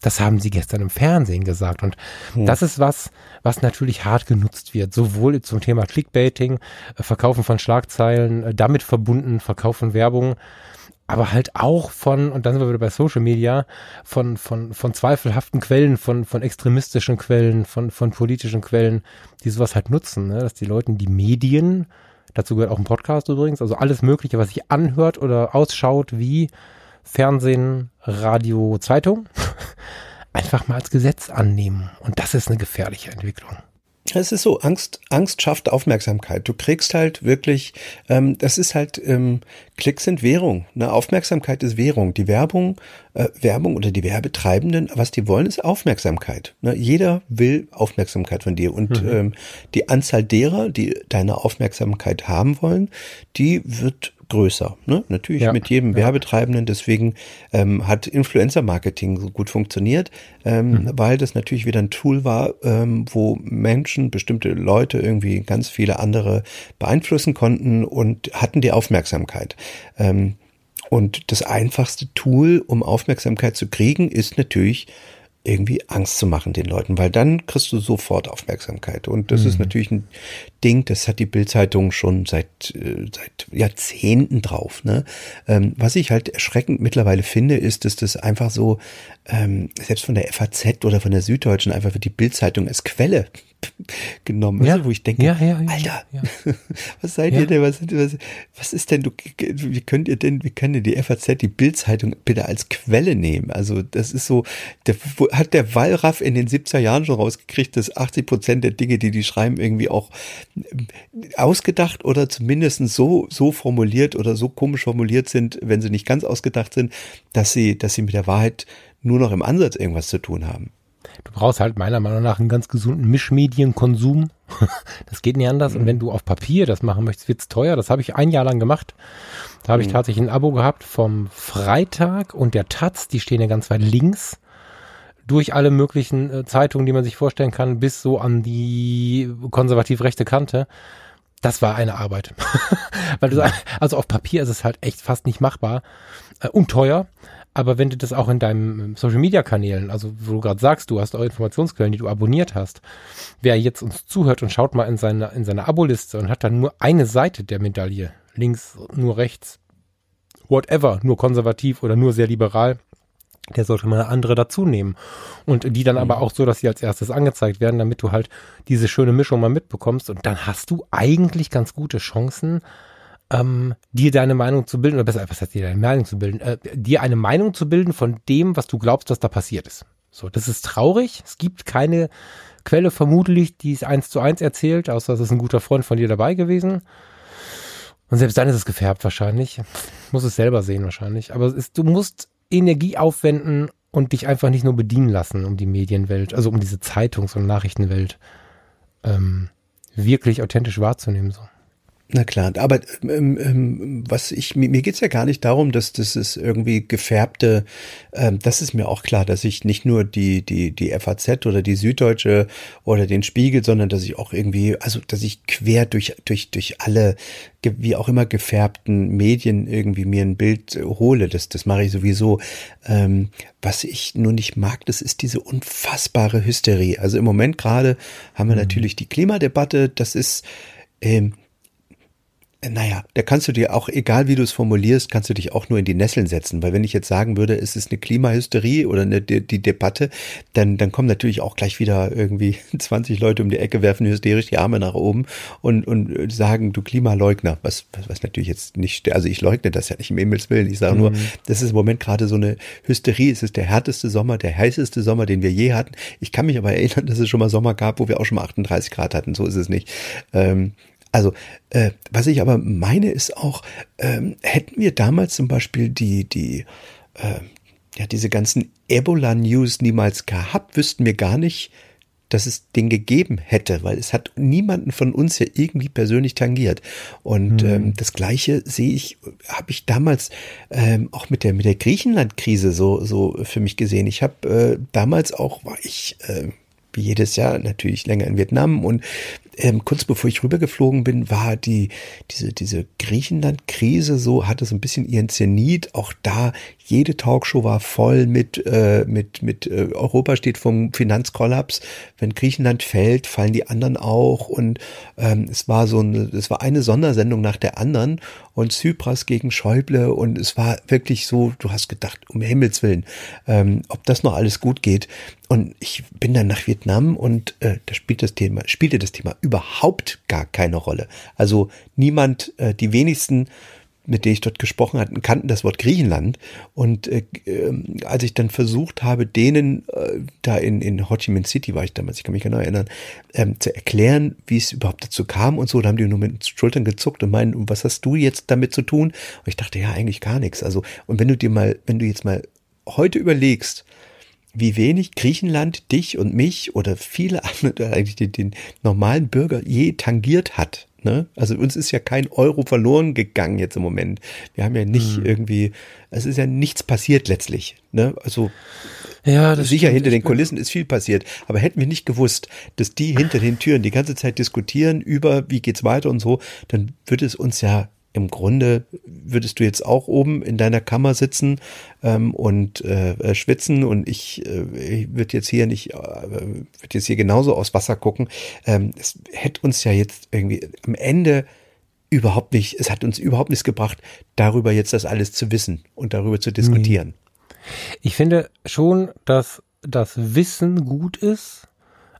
Das haben sie gestern im Fernsehen gesagt. Und hm. das ist was, was natürlich hart genutzt wird. Sowohl zum Thema Clickbaiting, äh, Verkaufen von Schlagzeilen, äh, damit verbunden, Verkauf von Werbung, aber halt auch von, und dann sind wir wieder bei Social Media, von, von, von zweifelhaften Quellen, von, von extremistischen Quellen, von, von politischen Quellen, die sowas halt nutzen, ne? dass die Leute die Medien, dazu gehört auch ein Podcast übrigens, also alles Mögliche, was sich anhört oder ausschaut wie Fernsehen, Radio, Zeitung einfach mal als Gesetz annehmen. Und das ist eine gefährliche Entwicklung. Es ist so, Angst, Angst schafft Aufmerksamkeit. Du kriegst halt wirklich, ähm, das ist halt, ähm, Klicks sind Währung. Ne? Aufmerksamkeit ist Währung. Die Werbung, äh, Werbung oder die Werbetreibenden, was die wollen, ist Aufmerksamkeit. Ne? Jeder will Aufmerksamkeit von dir. Und mhm. ähm, die Anzahl derer, die deine Aufmerksamkeit haben wollen, die wird größer. Ne? Natürlich ja, mit jedem ja. Werbetreibenden. Deswegen ähm, hat Influencer-Marketing so gut funktioniert, ähm, mhm. weil das natürlich wieder ein Tool war, ähm, wo Menschen, bestimmte Leute irgendwie ganz viele andere beeinflussen konnten und hatten die Aufmerksamkeit. Ähm, und das einfachste Tool, um Aufmerksamkeit zu kriegen, ist natürlich irgendwie Angst zu machen den Leuten, weil dann kriegst du sofort Aufmerksamkeit. Und das mhm. ist natürlich ein Ding, das hat die Bildzeitung schon seit, äh, seit Jahrzehnten drauf. Ne? Ähm, was ich halt erschreckend mittlerweile finde, ist, dass das einfach so, ähm, selbst von der FAZ oder von der Süddeutschen, einfach für die Bildzeitung als Quelle genommen, ja. also, wo ich denke, ja, ja, Alter, was seid ihr denn, was, was, was ist denn, du, wie könnt ihr denn, wie können ihr die FAZ, die Bildzeitung bitte als Quelle nehmen? Also das ist so, der, hat der Wallraff in den 70er Jahren schon rausgekriegt, dass 80 Prozent der Dinge, die die schreiben, irgendwie auch ausgedacht oder zumindest so, so formuliert oder so komisch formuliert sind, wenn sie nicht ganz ausgedacht sind, dass sie, dass sie mit der Wahrheit nur noch im Ansatz irgendwas zu tun haben. Du brauchst halt meiner Meinung nach einen ganz gesunden Mischmedienkonsum. das geht nicht anders. Mhm. Und wenn du auf Papier das machen möchtest, wird's teuer. Das habe ich ein Jahr lang gemacht. Da habe mhm. ich tatsächlich ein Abo gehabt vom Freitag und der Taz. Die stehen ja ganz weit links durch alle möglichen äh, Zeitungen, die man sich vorstellen kann, bis so an die konservativ rechte Kante. Das war eine Arbeit. Weil du, also auf Papier ist es halt echt fast nicht machbar äh, und teuer. Aber wenn du das auch in deinen ähm, Social Media Kanälen, also wo du gerade sagst, du hast auch Informationsquellen, die du abonniert hast, wer jetzt uns zuhört und schaut mal in seine, in seine Aboliste und hat dann nur eine Seite der Medaille, links, nur rechts, whatever, nur konservativ oder nur sehr liberal, der sollte mal eine andere dazu nehmen. Und die dann mhm. aber auch so, dass sie als erstes angezeigt werden, damit du halt diese schöne Mischung mal mitbekommst. Und dann hast du eigentlich ganz gute Chancen, ähm, dir deine Meinung zu bilden, oder besser, was heißt dir deine Meinung zu bilden, äh, dir eine Meinung zu bilden von dem, was du glaubst, was da passiert ist. So, das ist traurig. Es gibt keine Quelle vermutlich, die es eins zu eins erzählt, außer es ist ein guter Freund von dir dabei gewesen. Und selbst dann ist es gefärbt wahrscheinlich. Muss es selber sehen wahrscheinlich. Aber ist, du musst Energie aufwenden und dich einfach nicht nur bedienen lassen um die Medienwelt, also um diese Zeitungs- und Nachrichtenwelt ähm, wirklich authentisch wahrzunehmen. So. Na klar, aber ähm, ähm, was ich mir, mir geht's ja gar nicht darum, dass das ist irgendwie gefärbte. Ähm, das ist mir auch klar, dass ich nicht nur die die die FAZ oder die Süddeutsche oder den Spiegel, sondern dass ich auch irgendwie, also dass ich quer durch durch durch alle wie auch immer gefärbten Medien irgendwie mir ein Bild hole. Das das mache ich sowieso. Ähm, was ich nur nicht mag, das ist diese unfassbare Hysterie. Also im Moment gerade haben wir mhm. natürlich die Klimadebatte. Das ist ähm, naja, da kannst du dir auch, egal wie du es formulierst, kannst du dich auch nur in die Nesseln setzen. Weil wenn ich jetzt sagen würde, es ist eine Klimahysterie oder eine, die, die Debatte, dann, dann kommen natürlich auch gleich wieder irgendwie 20 Leute um die Ecke, werfen hysterisch die Arme nach oben und, und sagen, du Klimaleugner. Was, was, was natürlich jetzt nicht, also ich leugne das ja nicht im Himmels Willen. Ich sage mhm. nur, das ist im Moment gerade so eine Hysterie. Es ist der härteste Sommer, der heißeste Sommer, den wir je hatten. Ich kann mich aber erinnern, dass es schon mal Sommer gab, wo wir auch schon mal 38 Grad hatten. So ist es nicht. Ähm, also, äh, was ich aber meine, ist auch, ähm, hätten wir damals zum Beispiel die, die, äh, ja, diese ganzen Ebola-News niemals gehabt, wüssten wir gar nicht, dass es den gegeben hätte, weil es hat niemanden von uns ja irgendwie persönlich tangiert. Und mhm. ähm, das Gleiche sehe ich, habe ich damals ähm, auch mit der mit der Griechenland-Krise so so für mich gesehen. Ich habe äh, damals auch war ich äh, wie jedes Jahr natürlich länger in Vietnam und ähm, kurz bevor ich rübergeflogen bin, war die, diese, diese Griechenland-Krise so, hatte so ein bisschen ihren Zenit. Auch da, jede Talkshow war voll mit, äh, mit, mit äh, Europa steht vom Finanzkollaps. Wenn Griechenland fällt, fallen die anderen auch. Und ähm, es war so eine, es war eine Sondersendung nach der anderen und Zypras gegen Schäuble und es war wirklich so, du hast gedacht, um Himmels Willen, ähm, ob das noch alles gut geht. Und ich bin dann nach Vietnam und äh, da spielt das Thema, spielte das Thema überhaupt gar keine Rolle. Also niemand, äh, die wenigsten, mit denen ich dort gesprochen hatte, kannten das Wort Griechenland. Und äh, äh, als ich dann versucht habe, denen äh, da in, in Ho Chi Minh City war ich damals, ich kann mich genau erinnern, ähm, zu erklären, wie es überhaupt dazu kam und so, da haben die nur mit den Schultern gezuckt und meinen, was hast du jetzt damit zu tun? Und ich dachte, ja, eigentlich gar nichts. Also, und wenn du dir mal, wenn du jetzt mal heute überlegst, wie wenig Griechenland dich und mich oder viele andere, eigentlich den, den normalen Bürger je tangiert hat. Ne? Also uns ist ja kein Euro verloren gegangen jetzt im Moment. Wir haben ja nicht mhm. irgendwie, es ist ja nichts passiert letztlich. Ne? Also ja, sicher hinter den Kulissen ist viel passiert, aber hätten wir nicht gewusst, dass die hinter den Türen die ganze Zeit diskutieren über, wie geht's weiter und so, dann würde es uns ja im Grunde würdest du jetzt auch oben in deiner Kammer sitzen ähm, und äh, äh schwitzen und ich, äh, ich würde jetzt hier nicht, äh, würde jetzt hier genauso aus Wasser gucken. Ähm, es hätte uns ja jetzt irgendwie am Ende überhaupt nicht, es hat uns überhaupt nichts gebracht, darüber jetzt das alles zu wissen und darüber zu diskutieren. Ich finde schon, dass das Wissen gut ist,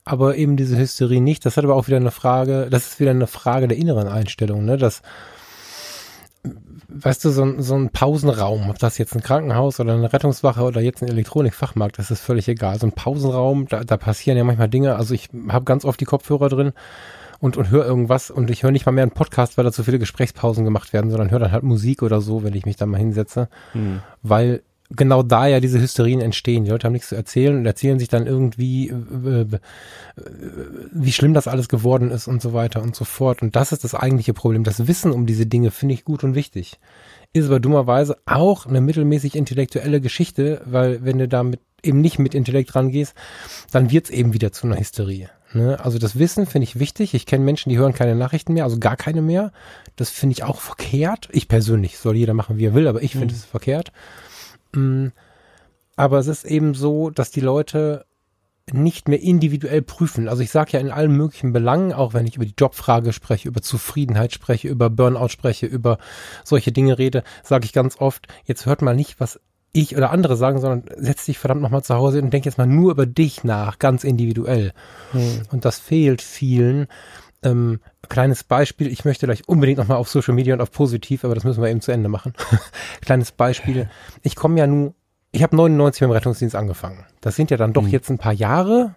aber eben diese Hysterie nicht. Das hat aber auch wieder eine Frage, das ist wieder eine Frage der inneren Einstellung, ne? Dass weißt du, so ein, so ein Pausenraum, ob das jetzt ein Krankenhaus oder eine Rettungswache oder jetzt ein Elektronikfachmarkt, das ist völlig egal. So ein Pausenraum, da, da passieren ja manchmal Dinge. Also ich habe ganz oft die Kopfhörer drin und, und höre irgendwas und ich höre nicht mal mehr einen Podcast, weil da zu viele Gesprächspausen gemacht werden, sondern höre dann halt Musik oder so, wenn ich mich da mal hinsetze, hm. weil genau da ja diese Hysterien entstehen. Die Leute haben nichts zu erzählen und erzählen sich dann irgendwie, äh, äh, wie schlimm das alles geworden ist und so weiter und so fort. Und das ist das eigentliche Problem. Das Wissen um diese Dinge finde ich gut und wichtig. Ist aber dummerweise auch eine mittelmäßig intellektuelle Geschichte, weil wenn du damit eben nicht mit Intellekt rangehst, dann wird's eben wieder zu einer Hysterie. Ne? Also das Wissen finde ich wichtig. Ich kenne Menschen, die hören keine Nachrichten mehr, also gar keine mehr. Das finde ich auch verkehrt. Ich persönlich, soll jeder machen, wie er will, aber ich finde mhm. es verkehrt. Mm, aber es ist eben so, dass die Leute nicht mehr individuell prüfen. Also ich sage ja in allen möglichen Belangen, auch wenn ich über die Jobfrage spreche, über Zufriedenheit spreche, über Burnout spreche, über solche Dinge rede, sage ich ganz oft, jetzt hört mal nicht, was ich oder andere sagen, sondern setz dich verdammt nochmal zu Hause und denk jetzt mal nur über dich nach, ganz individuell. Hm. Und das fehlt vielen. Ähm, kleines Beispiel, ich möchte gleich unbedingt nochmal auf Social Media und auf positiv, aber das müssen wir eben zu Ende machen. kleines Beispiel, ich komme ja nun, ich habe 99 beim Rettungsdienst angefangen. Das sind ja dann doch mhm. jetzt ein paar Jahre,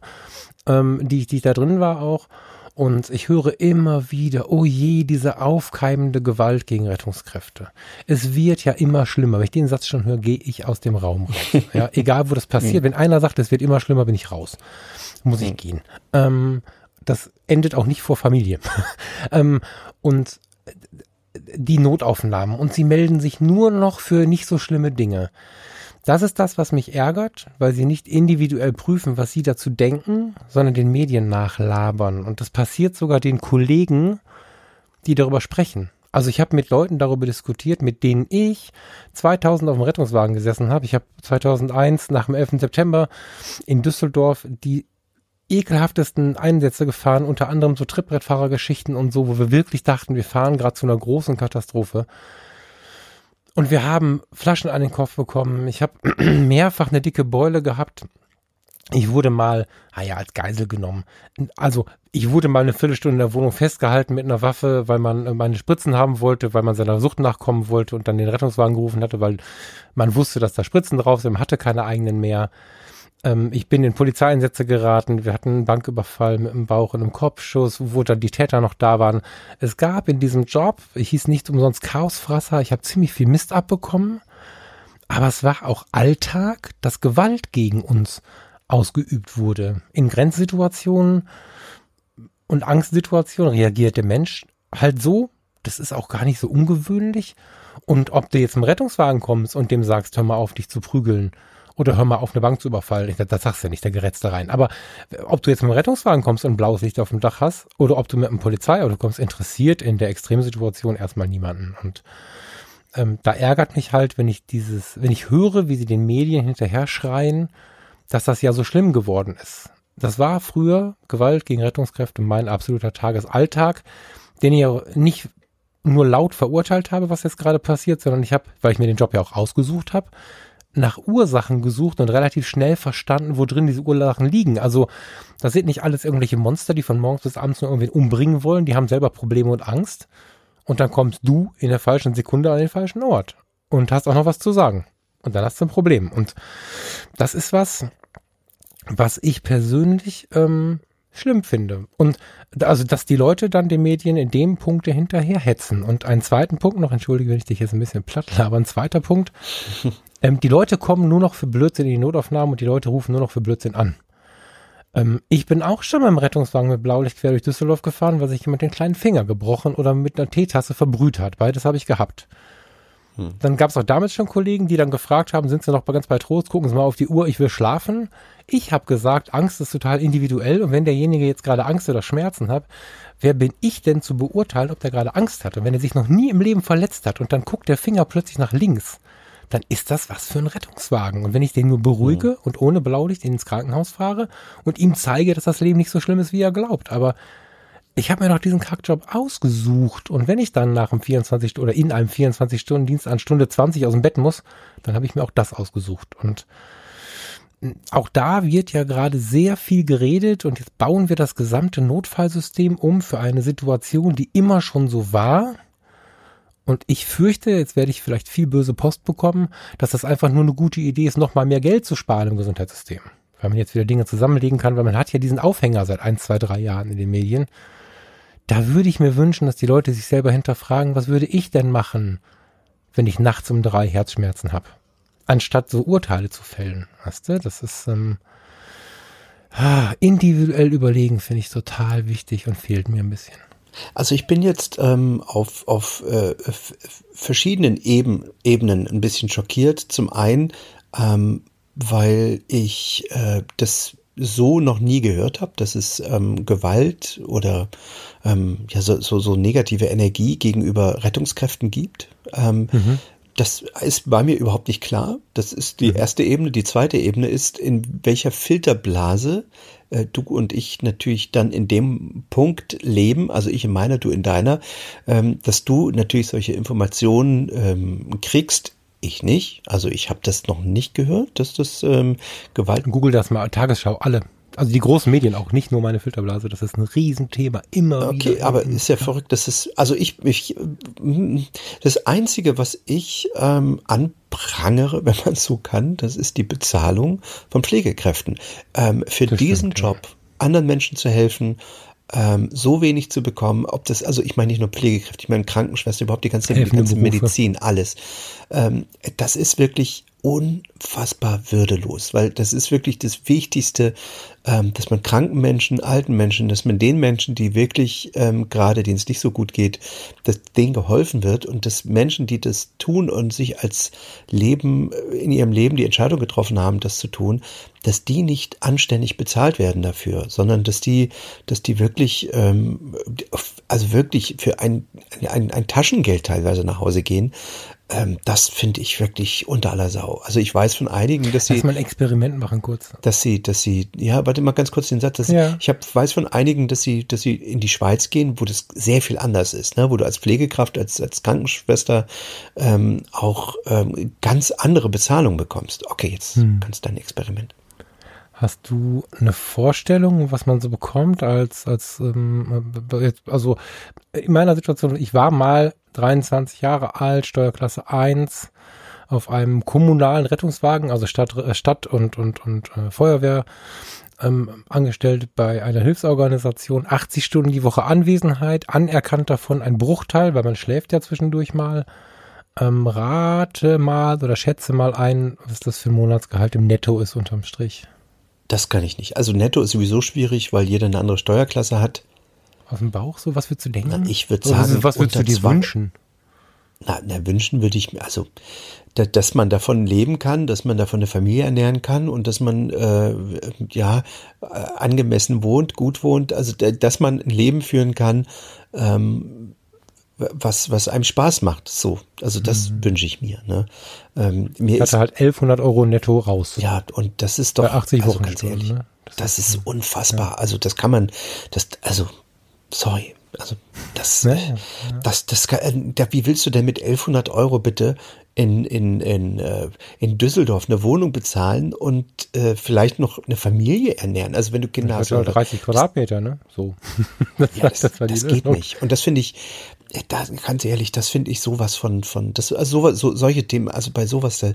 ähm, die, die ich da drin war auch. Und ich höre immer wieder, oh je, diese aufkeimende Gewalt gegen Rettungskräfte. Es wird ja immer schlimmer. Wenn ich den Satz schon höre, gehe ich aus dem Raum raus. Ja, egal wo das passiert. Mhm. Wenn einer sagt, es wird immer schlimmer, bin ich raus. Muss ich mhm. gehen. Ähm, das endet auch nicht vor Familie. ähm, und die Notaufnahmen. Und sie melden sich nur noch für nicht so schlimme Dinge. Das ist das, was mich ärgert, weil sie nicht individuell prüfen, was sie dazu denken, sondern den Medien nachlabern. Und das passiert sogar den Kollegen, die darüber sprechen. Also ich habe mit Leuten darüber diskutiert, mit denen ich 2000 auf dem Rettungswagen gesessen habe. Ich habe 2001 nach dem 11. September in Düsseldorf die ekelhaftesten Einsätze gefahren, unter anderem so Trittbrettfahrergeschichten und so, wo wir wirklich dachten, wir fahren gerade zu einer großen Katastrophe. Und wir haben Flaschen an den Kopf bekommen. Ich habe mehrfach eine dicke Beule gehabt. Ich wurde mal, naja, als Geisel genommen. Also, ich wurde mal eine Viertelstunde in der Wohnung festgehalten mit einer Waffe, weil man äh, meine Spritzen haben wollte, weil man seiner Sucht nachkommen wollte und dann den Rettungswagen gerufen hatte, weil man wusste, dass da Spritzen drauf sind, hatte keine eigenen mehr. Ähm, ich bin in Polizeieinsätze geraten. Wir hatten einen Banküberfall mit einem Bauch und einem Kopfschuss, wo dann die Täter noch da waren. Es gab in diesem Job, ich hieß nicht umsonst Chaosfresser, ich habe ziemlich viel Mist abbekommen. Aber es war auch Alltag, dass Gewalt gegen uns ausgeübt wurde. In Grenzsituationen und Angstsituationen reagiert der Mensch halt so. Das ist auch gar nicht so ungewöhnlich. Und ob du jetzt im Rettungswagen kommst und dem sagst, hör mal auf, dich zu prügeln, oder hör mal auf, eine Bank zu überfallen. Ich, das sagst du ja nicht, der gerätst da rein. Aber ob du jetzt mit dem Rettungswagen kommst und ein blaues Licht auf dem Dach hast oder ob du mit einem Polizeiauto kommst, interessiert in der Extremsituation erstmal niemanden. Und ähm, da ärgert mich halt, wenn ich dieses, wenn ich höre, wie sie den Medien hinterher schreien, dass das ja so schlimm geworden ist. Das war früher Gewalt gegen Rettungskräfte mein absoluter Tagesalltag, den ich ja nicht nur laut verurteilt habe, was jetzt gerade passiert, sondern ich habe, weil ich mir den Job ja auch ausgesucht habe, nach Ursachen gesucht und relativ schnell verstanden, wo drin diese Ursachen liegen. Also das sind nicht alles irgendwelche Monster, die von morgens bis abends nur irgendwen umbringen wollen. Die haben selber Probleme und Angst. Und dann kommst du in der falschen Sekunde an den falschen Ort und hast auch noch was zu sagen. Und dann hast du ein Problem. Und das ist was, was ich persönlich ähm, schlimm finde. Und also, dass die Leute dann den Medien in dem Punkt hinterher hetzen. Und einen zweiten Punkt noch, entschuldige, wenn ich dich jetzt ein bisschen platt aber ein zweiter Punkt. ähm, die Leute kommen nur noch für Blödsinn in die Notaufnahmen und die Leute rufen nur noch für Blödsinn an. Ähm, ich bin auch schon beim Rettungswagen mit Blaulicht quer durch Düsseldorf gefahren, weil sich jemand den kleinen Finger gebrochen oder mit einer Teetasse verbrüht hat. Beides habe ich gehabt. Hm. Dann gab es auch damals schon Kollegen, die dann gefragt haben, sind sie noch ganz bei Trost, gucken Sie mal auf die Uhr, ich will schlafen. Ich habe gesagt, Angst ist total individuell und wenn derjenige jetzt gerade Angst oder Schmerzen hat, wer bin ich denn zu beurteilen, ob der gerade Angst hat? Und wenn er sich noch nie im Leben verletzt hat und dann guckt der Finger plötzlich nach links, dann ist das was für ein Rettungswagen. Und wenn ich den nur beruhige mhm. und ohne Blaulicht ins Krankenhaus fahre und ihm zeige, dass das Leben nicht so schlimm ist, wie er glaubt, aber ich habe mir doch diesen Kackjob ausgesucht. Und wenn ich dann nach einem 24 oder in einem 24-Stunden-Dienst an Stunde 20 aus dem Bett muss, dann habe ich mir auch das ausgesucht. Und auch da wird ja gerade sehr viel geredet und jetzt bauen wir das gesamte Notfallsystem um für eine Situation, die immer schon so war. Und ich fürchte, jetzt werde ich vielleicht viel böse Post bekommen, dass das einfach nur eine gute Idee ist, nochmal mehr Geld zu sparen im Gesundheitssystem. Weil man jetzt wieder Dinge zusammenlegen kann, weil man hat ja diesen Aufhänger seit ein, zwei, drei Jahren in den Medien. Da würde ich mir wünschen, dass die Leute sich selber hinterfragen, was würde ich denn machen, wenn ich nachts um drei Herzschmerzen habe? Anstatt so Urteile zu fällen. Weißt du, das ist ähm, ah, individuell überlegen, finde ich total wichtig und fehlt mir ein bisschen. Also ich bin jetzt ähm, auf, auf äh, verschiedenen Eben, Ebenen ein bisschen schockiert. Zum einen, ähm, weil ich äh, das so noch nie gehört habe, dass es ähm, Gewalt oder ähm, ja so, so, so negative Energie gegenüber Rettungskräften gibt. Ähm, mhm. Das ist bei mir überhaupt nicht klar. Das ist die mhm. erste Ebene. Die zweite Ebene ist, in welcher Filterblase äh, du und ich natürlich dann in dem Punkt leben, also ich in meiner, du in deiner, ähm, dass du natürlich solche Informationen ähm, kriegst ich nicht. Also ich habe das noch nicht gehört, dass das ähm, Gewalt. Google das mal, Tagesschau, alle. also die großen Medien auch, nicht nur meine Filterblase, das ist ein Riesenthema, immer Okay, wieder. aber ist ja verrückt, das ist, also ich, ich, das Einzige, was ich ähm, anprangere, wenn man so kann, das ist die Bezahlung von Pflegekräften. Ähm, für Das diesen stimmt, ja. Job anderen Menschen zu helfen, ähm, so wenig zu bekommen, ob das, also ich meine nicht nur Pflegekräfte, ich meine Krankenschwester, überhaupt die ganze, die ganze. Medizin, alles. Ähm, das ist wirklich unfassbar würdelos, weil das ist wirklich das Wichtigste, ähm, dass man kranken Menschen, alten Menschen, dass man den Menschen, die wirklich ähm, gerade, denen es nicht so gut geht, dass denen geholfen wird und dass Menschen, die das tun und sich als Leben äh, in ihrem Leben die Entscheidung getroffen haben, das zu tun, dass die nicht anständig bezahlt werden dafür, sondern dass die, dass die wirklich, ähm, also wirklich für ein, ein, ein Taschengeld teilweise nach Hause gehen. Ähm, das finde ich wirklich unter aller Sau. Also ich weiß von einigen, dass sie Lass mal ein Experiment machen kurz. dass sie, dass sie, ja, warte mal ganz kurz den Satz, Ja. ich hab, weiß von einigen, dass sie, dass sie in die Schweiz gehen, wo das sehr viel anders ist, ne? wo du als Pflegekraft, als, als Krankenschwester ähm, auch ähm, ganz andere Bezahlung bekommst. Okay, jetzt Hm. kannst du dein Experiment. Hast du eine Vorstellung, was man so bekommt als, als ähm, äh, also in meiner Situation, ich war mal 23 Jahre alt, Steuerklasse 1, auf einem kommunalen Rettungswagen, also Stadt, äh, Stadt und, und, und äh, Feuerwehr, ähm, angestellt bei einer Hilfsorganisation, 80 Stunden die Woche Anwesenheit, anerkannt davon ein Bruchteil, weil man schläft ja zwischendurch mal. Ähm, rate mal oder schätze mal ein, was das für ein Monatsgehalt im Netto ist unterm Strich. Das kann ich nicht. Also netto ist sowieso schwierig, weil jeder eine andere Steuerklasse hat. Aus dem Bauch so? Was würdest du denken? Na, ich würd Oder was- sagen, was würdest du dir zwei- wünschen? Na, na, wünschen würde ich mir, also, da, dass man davon leben kann, dass man davon eine Familie ernähren kann und dass man, äh, ja, äh, angemessen wohnt, gut wohnt, also, da, dass man ein Leben führen kann, ähm, was, was einem Spaß macht, so. Also, das wünsche ich mir, ne. Ähm, mir Mhm. Ich ist, hatte halt 1100 Euro netto raus. ja, und das ist doch, Bei 80 also ganz ehrlich, ne? das, Das ist unfassbar. Also das kann man, das, also, sorry, also das, Ja, äh, ja, das, das, kann, äh, da, wie willst du denn mit 1100 Euro bitte in, in, in, äh, in Düsseldorf eine Wohnung bezahlen und äh, vielleicht noch eine Familie ernähren? Also wenn du Kinder Ich hast. oder- 30 Quadratmeter, ne? So. das, ja, das, die das geht nicht. Und das finde ich, da, ganz ehrlich, das finde ich sowas von, von, das, also sowas, so, solche Themen, also bei sowas, da,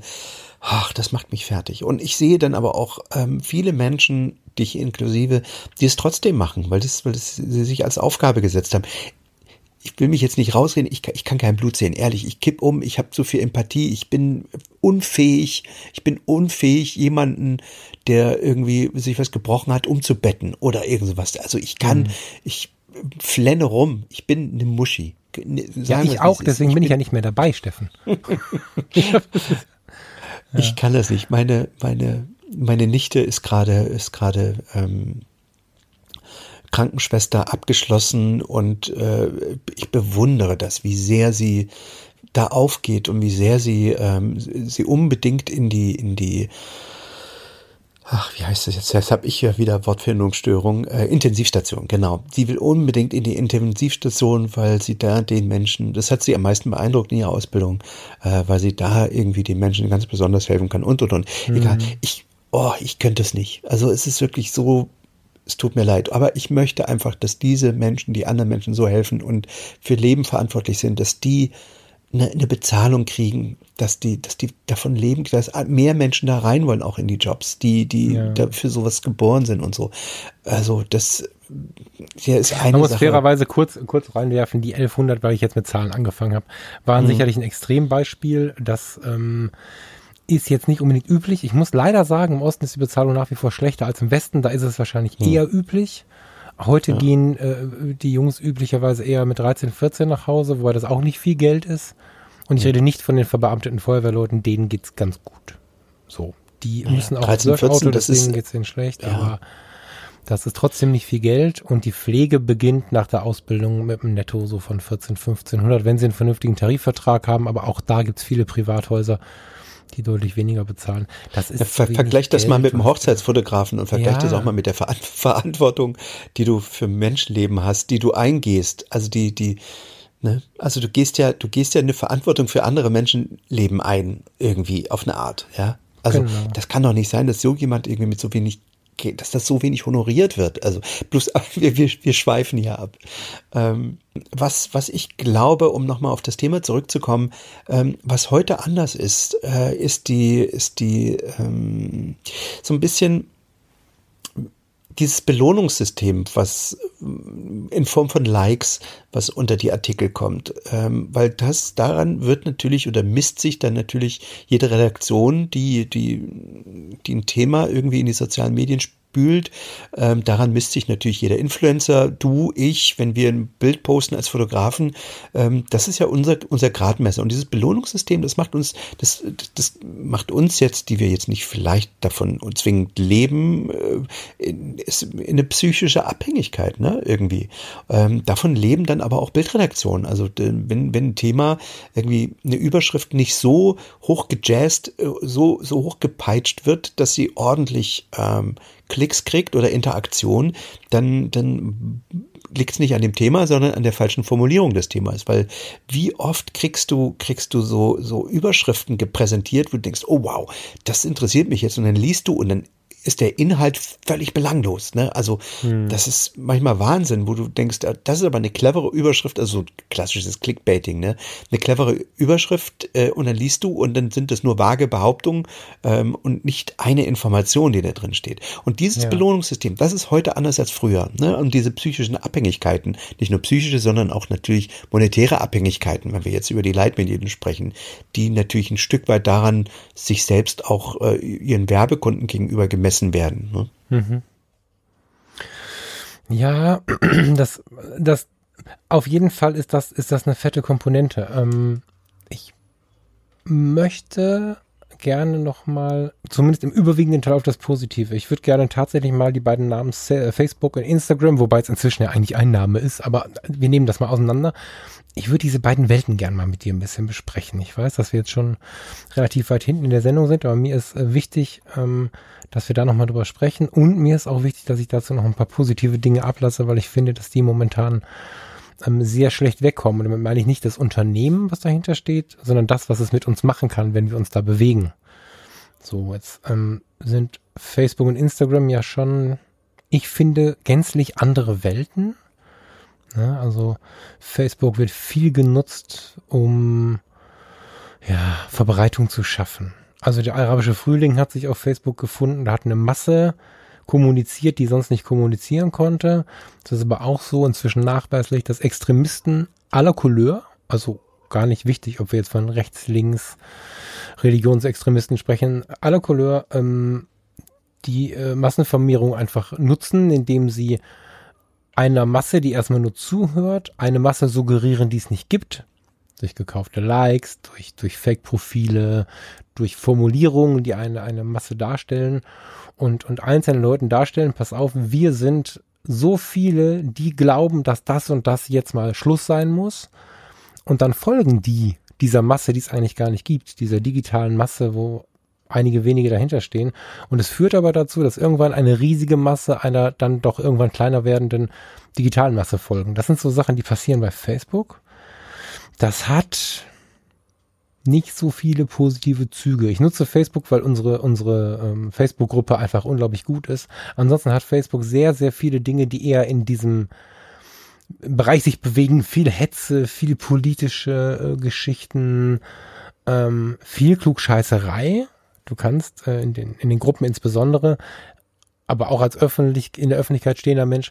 ach, das macht mich fertig. Und ich sehe dann aber auch ähm, viele Menschen, dich inklusive, die es trotzdem machen, weil das, weil das sie sich als Aufgabe gesetzt haben. Ich will mich jetzt nicht rausreden, ich kann, ich kann kein Blut sehen, ehrlich. Ich kipp um, ich habe zu viel Empathie, ich bin unfähig, ich bin unfähig, jemanden, der irgendwie sich was gebrochen hat, umzubetten oder irgend sowas. Also ich kann, Mhm. ich flenne rum, ich bin eine Muschi. Ne, Ja, ich auch, deswegen bin ich ja nicht mehr dabei, Steffen. Ich kann das nicht. Meine, meine, meine Nichte ist gerade, ist gerade ähm, Krankenschwester abgeschlossen und äh, ich bewundere das, wie sehr sie da aufgeht und wie sehr sie ähm, sie unbedingt in die in die Ach, wie heißt das jetzt? Jetzt habe ich ja wieder Wortfindungsstörung. Äh, Intensivstation, genau. Sie will unbedingt in die Intensivstation, weil sie da den Menschen, das hat sie am meisten beeindruckt in ihrer Ausbildung, äh, weil sie da irgendwie den Menschen ganz besonders helfen kann und und und. Egal. Ich, oh, ich könnte es nicht. Also es ist wirklich so, es tut mir leid, aber ich möchte einfach, dass diese Menschen, die anderen Menschen so helfen und für Leben verantwortlich sind, dass die eine, eine Bezahlung kriegen, dass die, dass die davon leben, dass mehr Menschen da rein wollen, auch in die Jobs, die, die Ja. für sowas geboren sind und so. Also das hier ist eine Man muss Sache. fairerweise kurz, kurz reinwerfen, die 1100, weil ich jetzt mit Zahlen angefangen habe, waren Mhm. sicherlich ein Extrembeispiel. Das ähm, ist jetzt nicht unbedingt üblich. Ich muss leider sagen, im Osten ist die Bezahlung nach wie vor schlechter als im Westen. Da ist es wahrscheinlich Mhm. eher üblich. Heute gehen äh, die Jungs üblicherweise eher mit 13, 14 nach Hause, wobei das auch nicht viel Geld ist. Und ich rede nicht von den verbeamteten Feuerwehrleuten, denen geht's ganz gut. So. Die müssen auch 13, Surfauto, 14, das deswegen ist- geht's denen schlecht, Ja. aber das ist trotzdem nicht viel Geld und die Pflege beginnt nach der Ausbildung mit einem Netto so von 14, 1500, wenn sie einen vernünftigen Tarifvertrag haben, aber auch da gibt's viele Privathäuser, die deutlich weniger bezahlen. Das ist Ja, ver vergleich das mal Geld, mit dem Hochzeitsfotografen und vergleich Ja. das auch mal mit der Ver Verantwortung, die du für Menschenleben hast, die du eingehst. Also die, die, ne? Also du gehst ja, du gehst ja eine Verantwortung für andere Menschenleben ein, irgendwie, auf eine Art, ja. Also Genau. das kann doch nicht sein, dass so jemand irgendwie mit so wenig dass das so wenig honoriert wird. Also bloß wir, wir, wir schweifen hier ab. Ähm, was, was ich glaube, um nochmal auf das Thema zurückzukommen, ähm, was heute anders ist, äh, ist die, ist die ähm, so ein bisschen dieses Belohnungssystem, was in Form von Likes, was unter die Artikel kommt, ähm, weil das daran wird natürlich oder misst sich dann natürlich jede Redaktion, die die die ein Thema irgendwie in die sozialen Medien spült. Ähm, daran misst sich natürlich jeder Influencer, du, ich, wenn wir ein Bild posten als Fotografen. Ähm, das ist ja unser, unser Gradmesser. Und dieses Belohnungssystem, das macht uns, das, das macht uns jetzt, die wir jetzt nicht vielleicht davon zwingend leben, äh, in, in eine psychische Abhängigkeit, ne, irgendwie. Ähm, davon leben dann aber auch Bildredaktionen. Also wenn, wenn ein Thema irgendwie eine Überschrift nicht so hoch gejazzt, äh, so, so hoch wird, dass sie ordentlich ähm, Klicks kriegt oder Interaktion, dann, dann liegt es nicht an dem Thema, sondern an der falschen Formulierung des Themas. Weil wie oft kriegst du, kriegst du so, so Überschriften gepräsentiert, wo du denkst, oh wow, das interessiert mich jetzt. Und dann liest du und dann ist der Inhalt völlig belanglos. Ne? Also hm. das ist manchmal Wahnsinn, wo du denkst, ah, das ist aber eine clevere Überschrift, also klassisches Clickbaiting, ne? Eine clevere Überschrift äh, und dann liest du und dann sind das nur vage Behauptungen ähm, und nicht eine Information, die da drin steht. Und dieses ja. Belohnungssystem, das ist heute anders als früher. Ne? Und diese psychischen Abhängigkeiten, nicht nur psychische, sondern auch natürlich monetäre Abhängigkeiten, wenn wir jetzt über die Leitmedien sprechen, die natürlich ein Stück weit daran sich selbst auch äh, ihren Werbekunden gegenüber gemessen gemessen werden. Ne? Mhm. Ja, das, das, auf jeden Fall ist das, ist das eine fette Komponente. Ähm, ich möchte gerne nochmal, zumindest im überwiegenden Teil auf das Positive. Ich würde gerne tatsächlich mal die beiden Namen Facebook und Instagram, wobei es inzwischen ja eigentlich ein Name ist, aber wir nehmen das mal auseinander. Ich würde diese beiden Welten gerne mal mit dir ein bisschen besprechen. Ich weiß, dass wir jetzt schon relativ weit hinten in der Sendung sind, aber mir ist äh, wichtig, ähm, dass wir da nochmal drüber sprechen. Und mir ist auch wichtig, dass ich dazu noch ein paar positive Dinge ablasse, weil ich finde, dass die momentan ähm, sehr schlecht wegkommen. Und damit meine ich nicht das Unternehmen, was dahinter steht, sondern das, was es mit uns machen kann, wenn wir uns da bewegen. So, jetzt ähm, sind Facebook und Instagram ja schon, ich finde, gänzlich andere Welten. Ja, also Facebook wird viel genutzt, um ja, Verbreitung zu schaffen. Also der arabische Frühling hat sich auf Facebook gefunden, da hat eine Masse kommuniziert, die sonst nicht kommunizieren konnte. Das ist aber auch so inzwischen nachweislich, dass Extremisten aller Couleur, also gar nicht wichtig, ob wir jetzt von rechts, links, Religionsextremisten sprechen, aller Couleur, ähm, die äh, Massenvermehrung einfach nutzen, indem sie einer Masse, die erstmal nur zuhört, eine Masse suggerieren, die es nicht gibt, durch gekaufte Likes, durch, durch Fake-Profile, durch Formulierungen, die eine, eine Masse darstellen und, und einzelnen Leuten darstellen, pass auf, wir sind so viele, die glauben, dass das und das jetzt mal Schluss sein muss. Und dann folgen die dieser Masse, die es eigentlich gar nicht gibt, dieser digitalen Masse, wo einige wenige dahinter stehen. Und es führt aber dazu, dass irgendwann eine riesige Masse einer dann doch irgendwann kleiner werdenden digitalen Masse folgen. Das sind so Sachen, die passieren bei Facebook. Das hat nicht so viele positive Züge. Ich nutze Facebook, weil unsere, unsere ähm, Facebook-Gruppe einfach unglaublich gut ist. Ansonsten hat Facebook sehr, sehr viele Dinge, die eher in diesem Bereich sich bewegen. Viel Hetze, viel politische äh, Geschichten, ähm, viel Klugscheißerei. Du kannst äh, in, den, in den Gruppen insbesondere, aber auch als öffentlich, in der Öffentlichkeit stehender Mensch,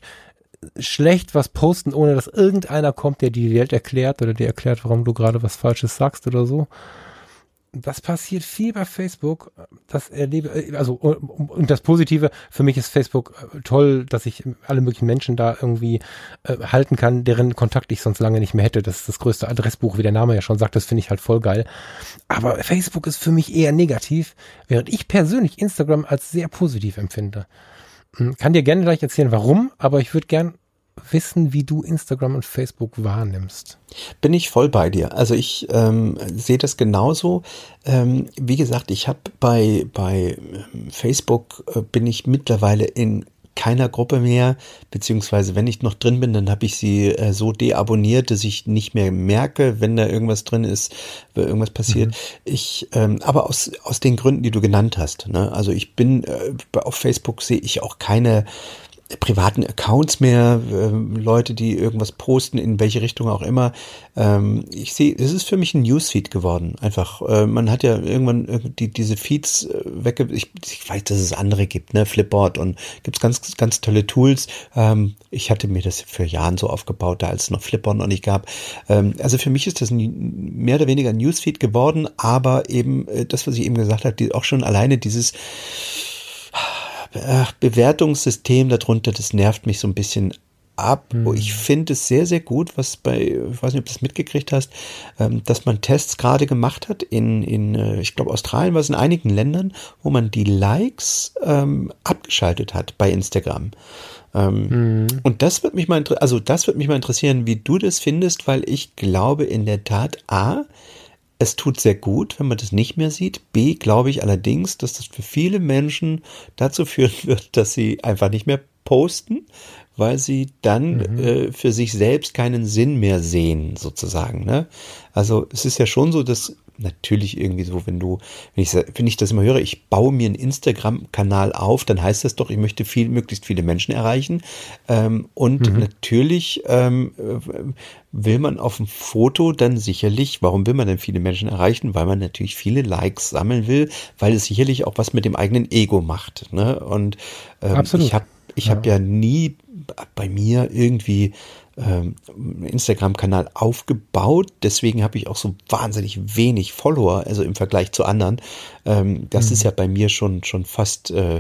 schlecht was posten, ohne dass irgendeiner kommt, der die Welt erklärt oder dir erklärt, warum du gerade was Falsches sagst oder so. Das passiert viel bei Facebook. Das erlebe, also, und das Positive, für mich ist Facebook äh, toll, dass ich alle möglichen Menschen da irgendwie äh, halten kann, deren Kontakt ich sonst lange nicht mehr hätte. Das ist das größte Adressbuch, wie der Name ja schon sagt. Das finde ich halt voll geil. Aber Facebook ist für mich eher negativ, während ich persönlich Instagram als sehr positiv empfinde. Hm, kann dir gerne gleich erzählen, warum, aber ich würde gern wissen, wie du Instagram und Facebook wahrnimmst. Bin ich voll bei dir. Also ich ähm, sehe das genauso. Ähm, wie gesagt, ich habe bei, bei ähm, Facebook äh, bin ich mittlerweile in keiner Gruppe mehr, beziehungsweise wenn ich noch drin bin, dann habe ich sie äh, so deabonniert, dass ich nicht mehr merke, wenn da irgendwas drin ist, wenn irgendwas passiert. Mhm. Ich, ähm, aber aus aus den Gründen, die du genannt hast. Ne? Also ich bin äh, auf Facebook sehe ich auch keine privaten Accounts mehr, äh, Leute, die irgendwas posten, in welche Richtung auch immer. Ähm, ich sehe, es ist für mich ein Newsfeed geworden. Einfach, äh, man hat ja irgendwann die, diese Feeds äh, wegge... Ich, ich weiß, dass es andere gibt, ne? Flipboard und gibt's ganz, ganz tolle Tools. Ähm, ich hatte mir das für Jahren so aufgebaut, da als es noch Flipboard noch nicht gab. Ähm, also für mich ist das ein, mehr oder weniger ein Newsfeed geworden, aber eben äh, das, was ich eben gesagt habe, die, auch schon alleine dieses ach, Bewertungssystem darunter, das nervt mich so ein bisschen ab. Mhm. Ich finde es sehr, sehr gut, was bei, ich weiß nicht, ob du das mitgekriegt hast, ähm, dass man Tests gerade gemacht hat in, in äh, ich glaube, Australien war es in einigen Ländern, wo man die Likes ähm, abgeschaltet hat bei Instagram. Ähm, mhm. Und das wird mich mal, also das wird mich mal interessieren, wie du das findest, weil ich glaube in der Tat, A, es tut sehr gut, wenn man das nicht mehr sieht. B, glaube ich allerdings, dass das für viele Menschen dazu führen wird, dass sie einfach nicht mehr posten, weil sie dann mhm. äh, für sich selbst keinen Sinn mehr sehen, sozusagen. Ne? Also es ist ja schon so, dass natürlich irgendwie so, wenn du, wenn ich, wenn ich das immer höre, ich baue mir einen Instagram-Kanal auf, dann heißt das doch, ich möchte viel, möglichst viele Menschen erreichen. Ähm, und mhm. natürlich ähm, will man auf dem Foto dann sicherlich, warum will man denn viele Menschen erreichen? Weil man natürlich viele Likes sammeln will, weil es sicherlich auch was mit dem eigenen Ego macht. Ne? Und ähm, ich habe ich ja. habe ja nie bei mir irgendwie ähm, Instagram-Kanal aufgebaut. Deswegen habe ich auch so wahnsinnig wenig Follower, also im Vergleich zu anderen. Ähm, das mhm. ist ja bei mir schon, schon fast äh,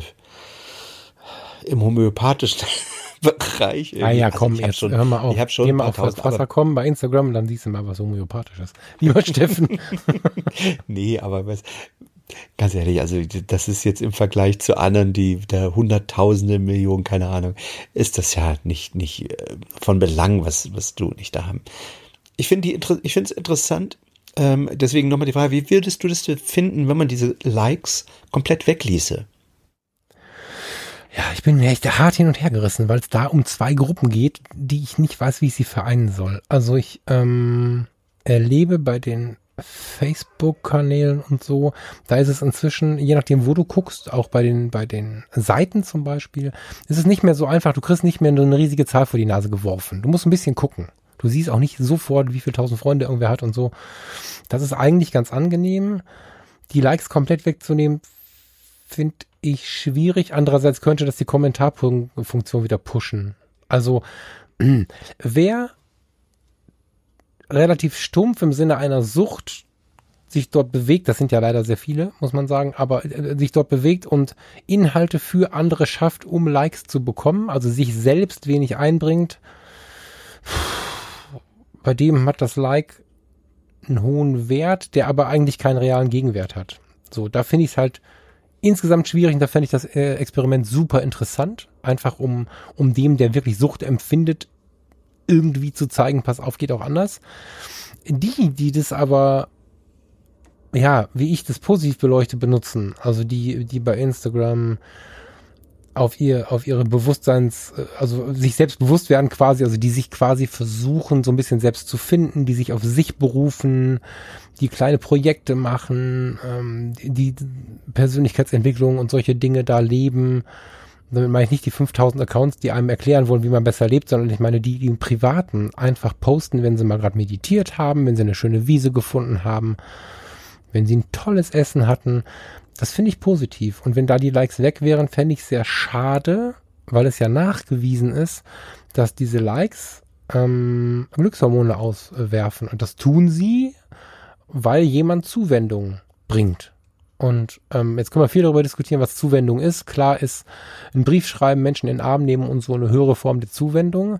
im homöopathischen Bereich. Ah ja, komm, also jetzt schon, hör mal auf. Ich habe schon Geh mal auf Wasser kommen bei Instagram und dann siehst du mal was homöopathisches. Lieber Steffen. nee, aber was, Ganz ehrlich, also das ist jetzt im Vergleich zu anderen, die da Hunderttausende, Millionen, keine Ahnung, ist das ja nicht, nicht äh, von Belang, was, was du nicht da haben. Ich finde ich finde es interessant, ähm, deswegen nochmal die Frage, wie würdest du das finden, wenn man diese Likes komplett wegließe? Ja, ich bin mir echt hart hin und her gerissen, weil es da um zwei Gruppen geht, die ich nicht weiß, wie ich sie vereinen soll. Also ich ähm, erlebe bei den Facebook-Kanälen und so, da ist es inzwischen, je nachdem, wo du guckst, auch bei den, bei den Seiten zum Beispiel, ist es nicht mehr so einfach. Du kriegst nicht mehr eine riesige Zahl vor die Nase geworfen. Du musst ein bisschen gucken. Du siehst auch nicht sofort, wie viele tausend Freunde irgendwer hat und so. Das ist eigentlich ganz angenehm. Die Likes komplett wegzunehmen, finde ich schwierig. Andererseits könnte das die Kommentarfunktion wieder pushen. Also, wer relativ stumpf im Sinne einer Sucht sich dort bewegt, das sind ja leider sehr viele, muss man sagen, aber äh, sich dort bewegt und Inhalte für andere schafft, um Likes zu bekommen, also sich selbst wenig einbringt, bei dem hat das Like einen hohen Wert, der aber eigentlich keinen realen Gegenwert hat. So, da finde ich es halt insgesamt schwierig und da fände ich das äh, Experiment super interessant, einfach um, um dem, der wirklich Sucht empfindet, irgendwie zu zeigen, pass auf, geht auch anders. Die, die das aber, ja, wie ich das positiv beleuchte, benutzen, also die, die bei Instagram auf ihr, auf ihre Bewusstseins, also sich selbst bewusst werden quasi, also die sich quasi versuchen, so ein bisschen selbst zu finden, die sich auf sich berufen, die kleine Projekte machen, ähm, die Persönlichkeitsentwicklung und solche Dinge da leben damit meine ich nicht die 5000 Accounts, die einem erklären wollen, wie man besser lebt, sondern ich meine die, die im Privaten einfach posten, wenn sie mal gerade meditiert haben, wenn sie eine schöne Wiese gefunden haben, wenn sie ein tolles Essen hatten. Das finde ich positiv. Und wenn da die Likes weg wären, fände ich sehr schade, weil es ja nachgewiesen ist, dass diese Likes ähm, Glückshormone auswerfen. Und das tun sie, weil jemand Zuwendung bringt. Und ähm, jetzt können wir viel darüber diskutieren, was Zuwendung ist. Klar ist ein Brief schreiben, Menschen in den Arm nehmen und so eine höhere Form der Zuwendung.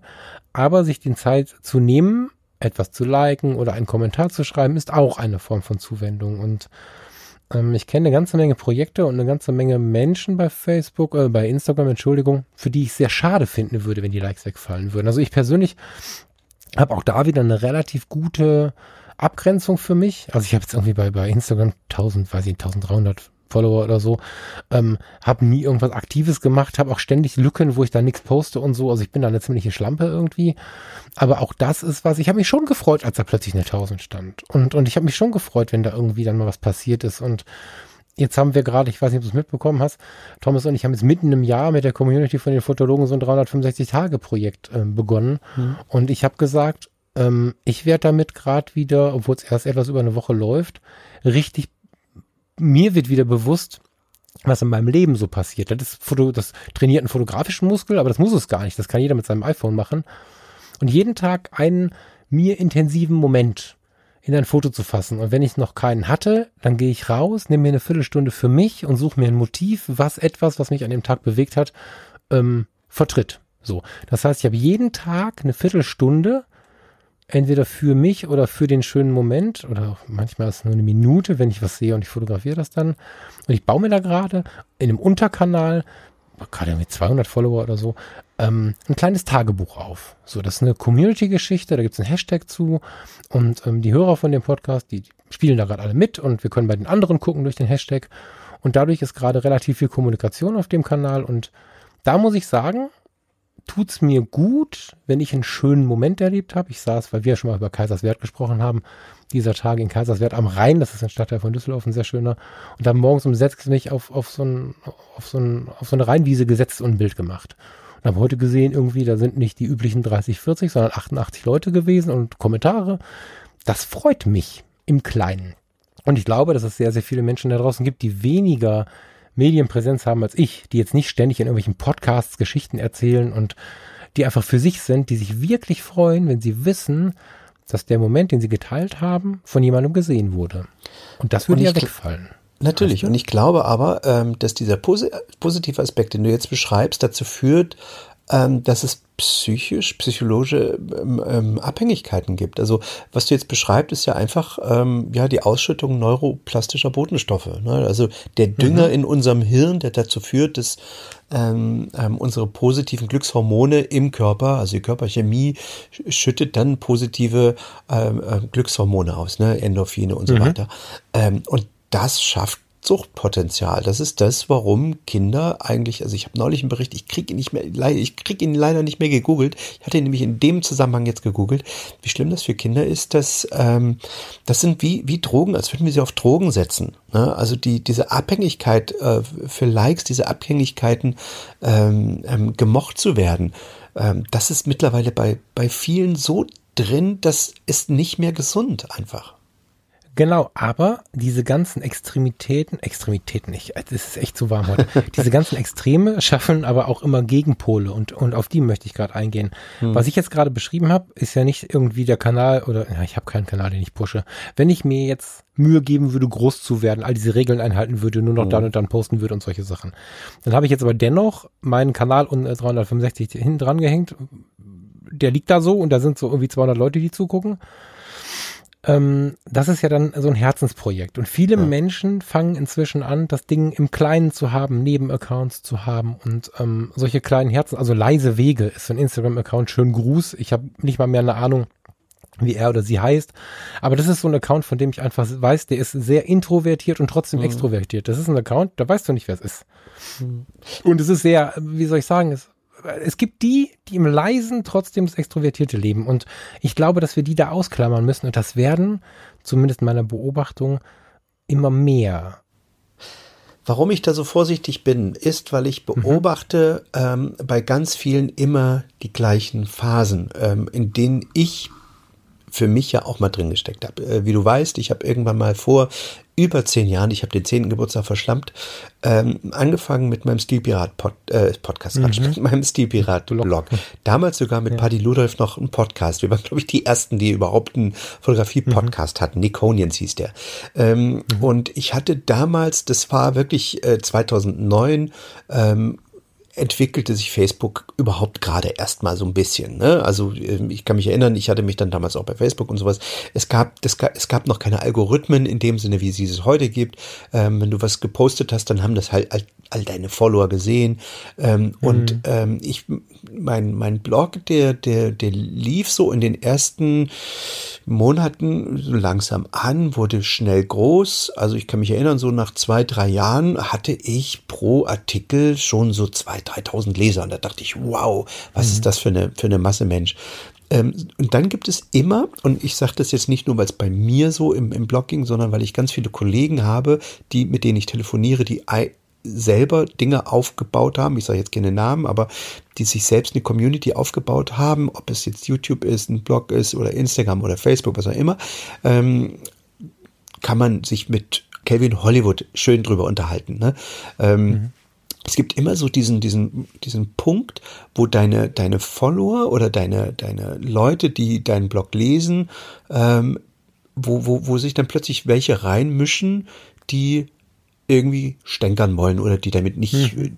Aber sich die Zeit zu nehmen, etwas zu liken oder einen Kommentar zu schreiben, ist auch eine Form von Zuwendung. Und ähm, ich kenne eine ganze Menge Projekte und eine ganze Menge Menschen bei Facebook, äh, bei Instagram, Entschuldigung, für die ich sehr schade finden würde, wenn die Likes wegfallen würden. Also ich persönlich habe auch da wieder eine relativ gute Abgrenzung für mich. Also ich habe jetzt irgendwie bei, bei Instagram 1000, weiß ich, 1300 Follower oder so. Ähm, habe nie irgendwas Aktives gemacht, habe auch ständig Lücken, wo ich da nichts poste und so. Also ich bin da eine ziemliche Schlampe irgendwie. Aber auch das ist was, ich habe mich schon gefreut, als da plötzlich eine 1000 stand. Und, und ich habe mich schon gefreut, wenn da irgendwie dann mal was passiert ist. Und jetzt haben wir gerade, ich weiß nicht, ob du es mitbekommen hast, Thomas und ich haben jetzt mitten im Jahr mit der Community von den Fotologen so ein 365-Tage-Projekt äh, begonnen. Mhm. Und ich habe gesagt, ähm, ich werde damit gerade wieder, obwohl es erst etwas über eine Woche läuft, richtig mir wird wieder bewusst, was in meinem Leben so passiert. Das, Foto, das trainiert einen fotografischen Muskel, aber das muss es gar nicht. Das kann jeder mit seinem iPhone machen. Und jeden Tag einen mir intensiven Moment in ein Foto zu fassen. Und wenn ich noch keinen hatte, dann gehe ich raus, nehme mir eine Viertelstunde für mich und suche mir ein Motiv, was etwas, was mich an dem Tag bewegt hat, ähm, vertritt. So. Das heißt, ich habe jeden Tag eine Viertelstunde entweder für mich oder für den schönen Moment oder manchmal ist es nur eine Minute, wenn ich was sehe und ich fotografiere das dann. Und ich baue mir da gerade in einem Unterkanal, gerade mit 200 Follower oder so, ähm, ein kleines Tagebuch auf. So, das ist eine Community-Geschichte, da gibt es einen Hashtag zu und ähm, die Hörer von dem Podcast, die spielen da gerade alle mit und wir können bei den anderen gucken durch den Hashtag. Und dadurch ist gerade relativ viel Kommunikation auf dem Kanal und da muss ich sagen, tut's mir gut, wenn ich einen schönen Moment erlebt habe. Ich saß, weil wir schon mal über Kaiserswerth gesprochen haben, dieser Tag in Kaiserswerth am Rhein, das ist ein Stadtteil von Düsseldorf, ein sehr schöner. Und dann morgens um sechs mich auf, auf, so ein, auf, so ein, auf so eine Rheinwiese gesetzt und ein Bild gemacht. Und habe heute gesehen, irgendwie, da sind nicht die üblichen 30, 40, sondern 88 Leute gewesen und Kommentare. Das freut mich im Kleinen. Und ich glaube, dass es sehr, sehr viele Menschen da draußen gibt, die weniger Medienpräsenz haben als ich, die jetzt nicht ständig in irgendwelchen Podcasts Geschichten erzählen und die einfach für sich sind, die sich wirklich freuen, wenn sie wissen, dass der Moment, den sie geteilt haben, von jemandem gesehen wurde. Und das würde ja wegfallen. Natürlich. Und ich glaube aber, ähm, dass dieser positive Aspekt, den du jetzt beschreibst, dazu führt, ähm, dass es psychisch, psychologische ähm, ähm, Abhängigkeiten gibt. Also was du jetzt beschreibst, ist ja einfach ähm, ja die Ausschüttung neuroplastischer Botenstoffe. Ne? Also der Dünger mhm. in unserem Hirn, der dazu führt, dass ähm, ähm, unsere positiven Glückshormone im Körper, also die Körperchemie, schüttet dann positive ähm, äh, Glückshormone aus, ne? Endorphine und so mhm. weiter. Und das schafft Suchtpotenzial. Das ist das, warum Kinder eigentlich, also ich habe neulich einen Bericht, ich kriege ihn nicht mehr, ich kriege ihn leider nicht mehr gegoogelt. Ich hatte ihn nämlich in dem Zusammenhang jetzt gegoogelt, wie schlimm das für Kinder ist, dass ähm, das sind wie wie Drogen, als würden wir sie auf Drogen setzen. Ne? Also die diese Abhängigkeit äh, für Likes, diese Abhängigkeiten ähm, ähm, gemocht zu werden, ähm, das ist mittlerweile bei bei vielen so drin, das ist nicht mehr gesund einfach. Genau, aber diese ganzen Extremitäten, Extremitäten nicht, es ist echt zu warm heute. diese ganzen Extreme schaffen aber auch immer Gegenpole und, und auf die möchte ich gerade eingehen. Hm. Was ich jetzt gerade beschrieben habe, ist ja nicht irgendwie der Kanal oder, ja, ich habe keinen Kanal, den ich pushe. Wenn ich mir jetzt Mühe geben würde, groß zu werden, all diese Regeln einhalten würde, nur noch hm. dann und dann posten würde und solche Sachen. Dann habe ich jetzt aber dennoch meinen Kanal und 365 hinten dran gehängt. Der liegt da so und da sind so irgendwie 200 Leute, die zugucken ähm, das ist ja dann so ein Herzensprojekt. Und viele ja. Menschen fangen inzwischen an, das Ding im Kleinen zu haben, Nebenaccounts zu haben und ähm, solche kleinen Herzen, also leise Wege ist so ein Instagram-Account, schön Gruß. Ich habe nicht mal mehr eine Ahnung, wie er oder sie heißt. Aber das ist so ein Account, von dem ich einfach weiß, der ist sehr introvertiert und trotzdem mhm. extrovertiert. Das ist ein Account, da weißt du nicht, wer es ist. Mhm. Und es ist sehr, wie soll ich sagen, es es gibt die, die im Leisen trotzdem das extrovertierte leben. Und ich glaube, dass wir die da ausklammern müssen. Und das werden, zumindest meiner Beobachtung, immer mehr. Warum ich da so vorsichtig bin, ist, weil ich mhm. beobachte mhm. ähm, bei ganz vielen immer die gleichen Phasen, ähm, in denen ich für mich ja auch mal drin gesteckt habe. Äh, wie du weißt, ich habe irgendwann mal vor über zehn Jahren, ich habe den zehnten Geburtstag verschlampt, ähm, angefangen mit meinem Stilpirat -Pod, äh, Podcast, mhm. mit meinem Stilpirat Blog. Damals sogar mit ja. Paddy Ludolf noch ein Podcast. Wir waren, glaube ich, die ersten, die überhaupt einen Fotografie-Podcast mhm. hatten. Niconians hieß der. Ähm, mhm. Und ich hatte damals, das war wirklich äh, 2009, ähm, entwickelte sich Facebook überhaupt gerade erstmal so ein bisschen. Ne? Also ähm, ich kann mich erinnern, ich hatte mich dann damals auch bei Facebook und sowas. Es gab, das, es gab noch keine Algorithmen in dem Sinne, wie es es heute gibt. Ähm, wenn du was gepostet hast, dann haben das halt all, all deine Follower gesehen. Ähm, mhm. Und ähm, ich mein, mein Blog, der, der, der lief so in den ersten Monaten so langsam an, wurde schnell groß. Also ich kann mich erinnern, so nach zwei, drei Jahren hatte ich pro Artikel schon so zwei, dreitausend Leser. Und da dachte ich, wow, was mhm. ist das für eine, für eine Masse Mensch? Ähm, und dann gibt es immer, und ich sage das jetzt nicht nur, weil es bei mir so im, im Blogging, sondern weil ich ganz viele Kollegen habe, die, mit denen ich telefoniere, die selber Dinge aufgebaut haben, ich sage jetzt keine Namen, aber die sich selbst eine Community aufgebaut haben, ob es jetzt YouTube ist, ein Blog ist oder Instagram oder Facebook, was auch immer, ähm, kann man sich mit Calvin Hollywood schön drüber unterhalten. Ne? Ähm, mhm. Es gibt immer so diesen, diesen, diesen Punkt, wo deine, deine Follower oder deine, deine Leute, die deinen Blog lesen, ähm, wo, wo, wo sich dann plötzlich welche reinmischen, die irgendwie stänkern wollen oder die damit nicht hm.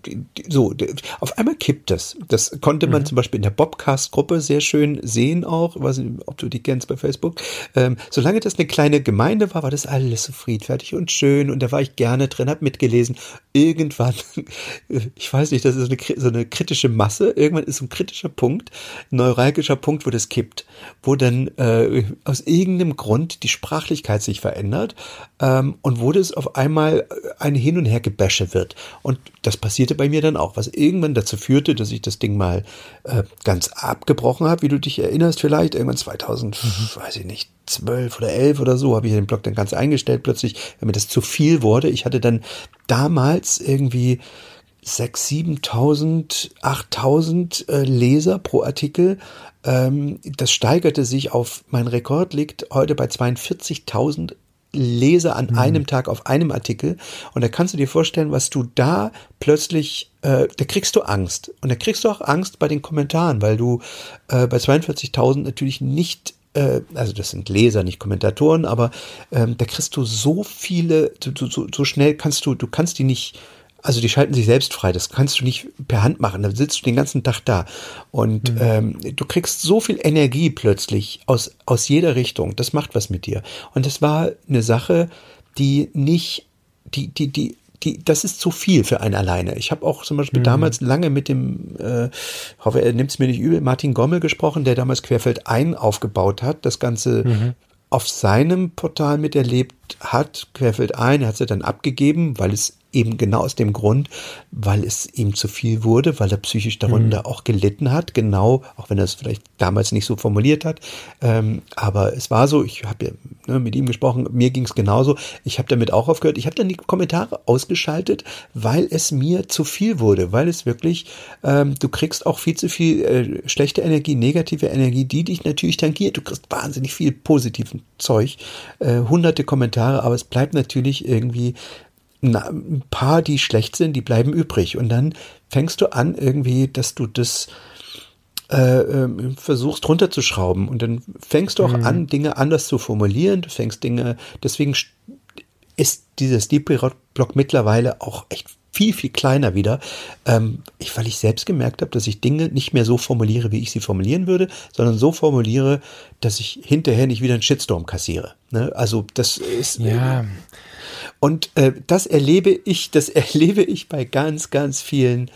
so auf einmal kippt das. Das konnte man mhm. zum Beispiel in der Bobcast-Gruppe sehr schön sehen auch, weiß nicht, ob du die kennst bei Facebook. Ähm, solange das eine kleine Gemeinde war, war das alles so friedfertig und schön und da war ich gerne drin, hab mitgelesen. Irgendwann, ich weiß nicht, das ist eine, so eine kritische Masse. Irgendwann ist so ein kritischer Punkt, ein neuralgischer Punkt, wo das kippt, wo dann äh, aus irgendeinem Grund die Sprachlichkeit sich verändert ähm, und wo das auf einmal ein Hin- und Hergebäsche wird. Und das passierte bei mir dann auch, was irgendwann dazu führte, dass ich das Ding mal äh, ganz abgebrochen habe, wie du dich erinnerst vielleicht, irgendwann 2000, mhm. weiß ich nicht, 12 oder 11 oder so, habe ich den Blog dann ganz eingestellt plötzlich, weil mir das zu viel wurde. Ich hatte dann damals irgendwie 6.000, 7.000, 8.000 äh, Leser pro Artikel. Ähm, das steigerte sich auf, mein Rekord liegt heute bei 42.000 Leser an mhm. einem Tag auf einem Artikel. Und da kannst du dir vorstellen, was du da plötzlich, äh, da kriegst du Angst. Und da kriegst du auch Angst bei den Kommentaren, weil du äh, bei 42.000 natürlich nicht äh, also das sind Leser, nicht Kommentatoren, aber ähm, da kriegst du so viele, so, so, so schnell kannst du, du kannst die nicht also die schalten sich selbst frei. Das kannst du nicht per Hand machen. Da sitzt du den ganzen Tag da. Und mhm. ähm, du kriegst so viel Energie plötzlich aus, aus jeder Richtung. Das macht was mit dir. Und das war eine Sache, die nicht, die, die, die, die, das ist zu viel für einen alleine. Ich habe auch zum Beispiel mhm. damals lange mit dem, äh, hoffe, er nimmt es mir nicht übel, Martin Gommel gesprochen, der damals Querfeld ein aufgebaut hat, das Ganze mhm. auf seinem Portal miterlebt hat, Querfeld ein, er hat es dann abgegeben, weil es eben genau aus dem Grund, weil es ihm zu viel wurde, weil er psychisch darunter mhm. auch gelitten hat, genau, auch wenn er es vielleicht damals nicht so formuliert hat. Ähm, aber es war so, ich habe ja ne, mit ihm gesprochen, mir ging es genauso. Ich habe damit auch aufgehört. Ich habe dann die Kommentare ausgeschaltet, weil es mir zu viel wurde, weil es wirklich, ähm, du kriegst auch viel zu viel äh, schlechte Energie, negative Energie, die dich natürlich tangiert. Du kriegst wahnsinnig viel positiven Zeug, äh, hunderte Kommentare, aber es bleibt natürlich irgendwie ein paar, die schlecht sind, die bleiben übrig. Und dann fängst du an, irgendwie, dass du das äh, äh, versuchst runterzuschrauben. Und dann fängst du auch mhm. an, Dinge anders zu formulieren. Du fängst Dinge, deswegen ist dieses Deep Block mittlerweile auch echt viel, viel kleiner wieder, ähm, ich, weil ich selbst gemerkt habe, dass ich Dinge nicht mehr so formuliere, wie ich sie formulieren würde, sondern so formuliere, dass ich hinterher nicht wieder einen Shitstorm kassiere. Ne? Also das ist, ja. Und äh, das erlebe ich, das erlebe ich bei ganz, ganz vielen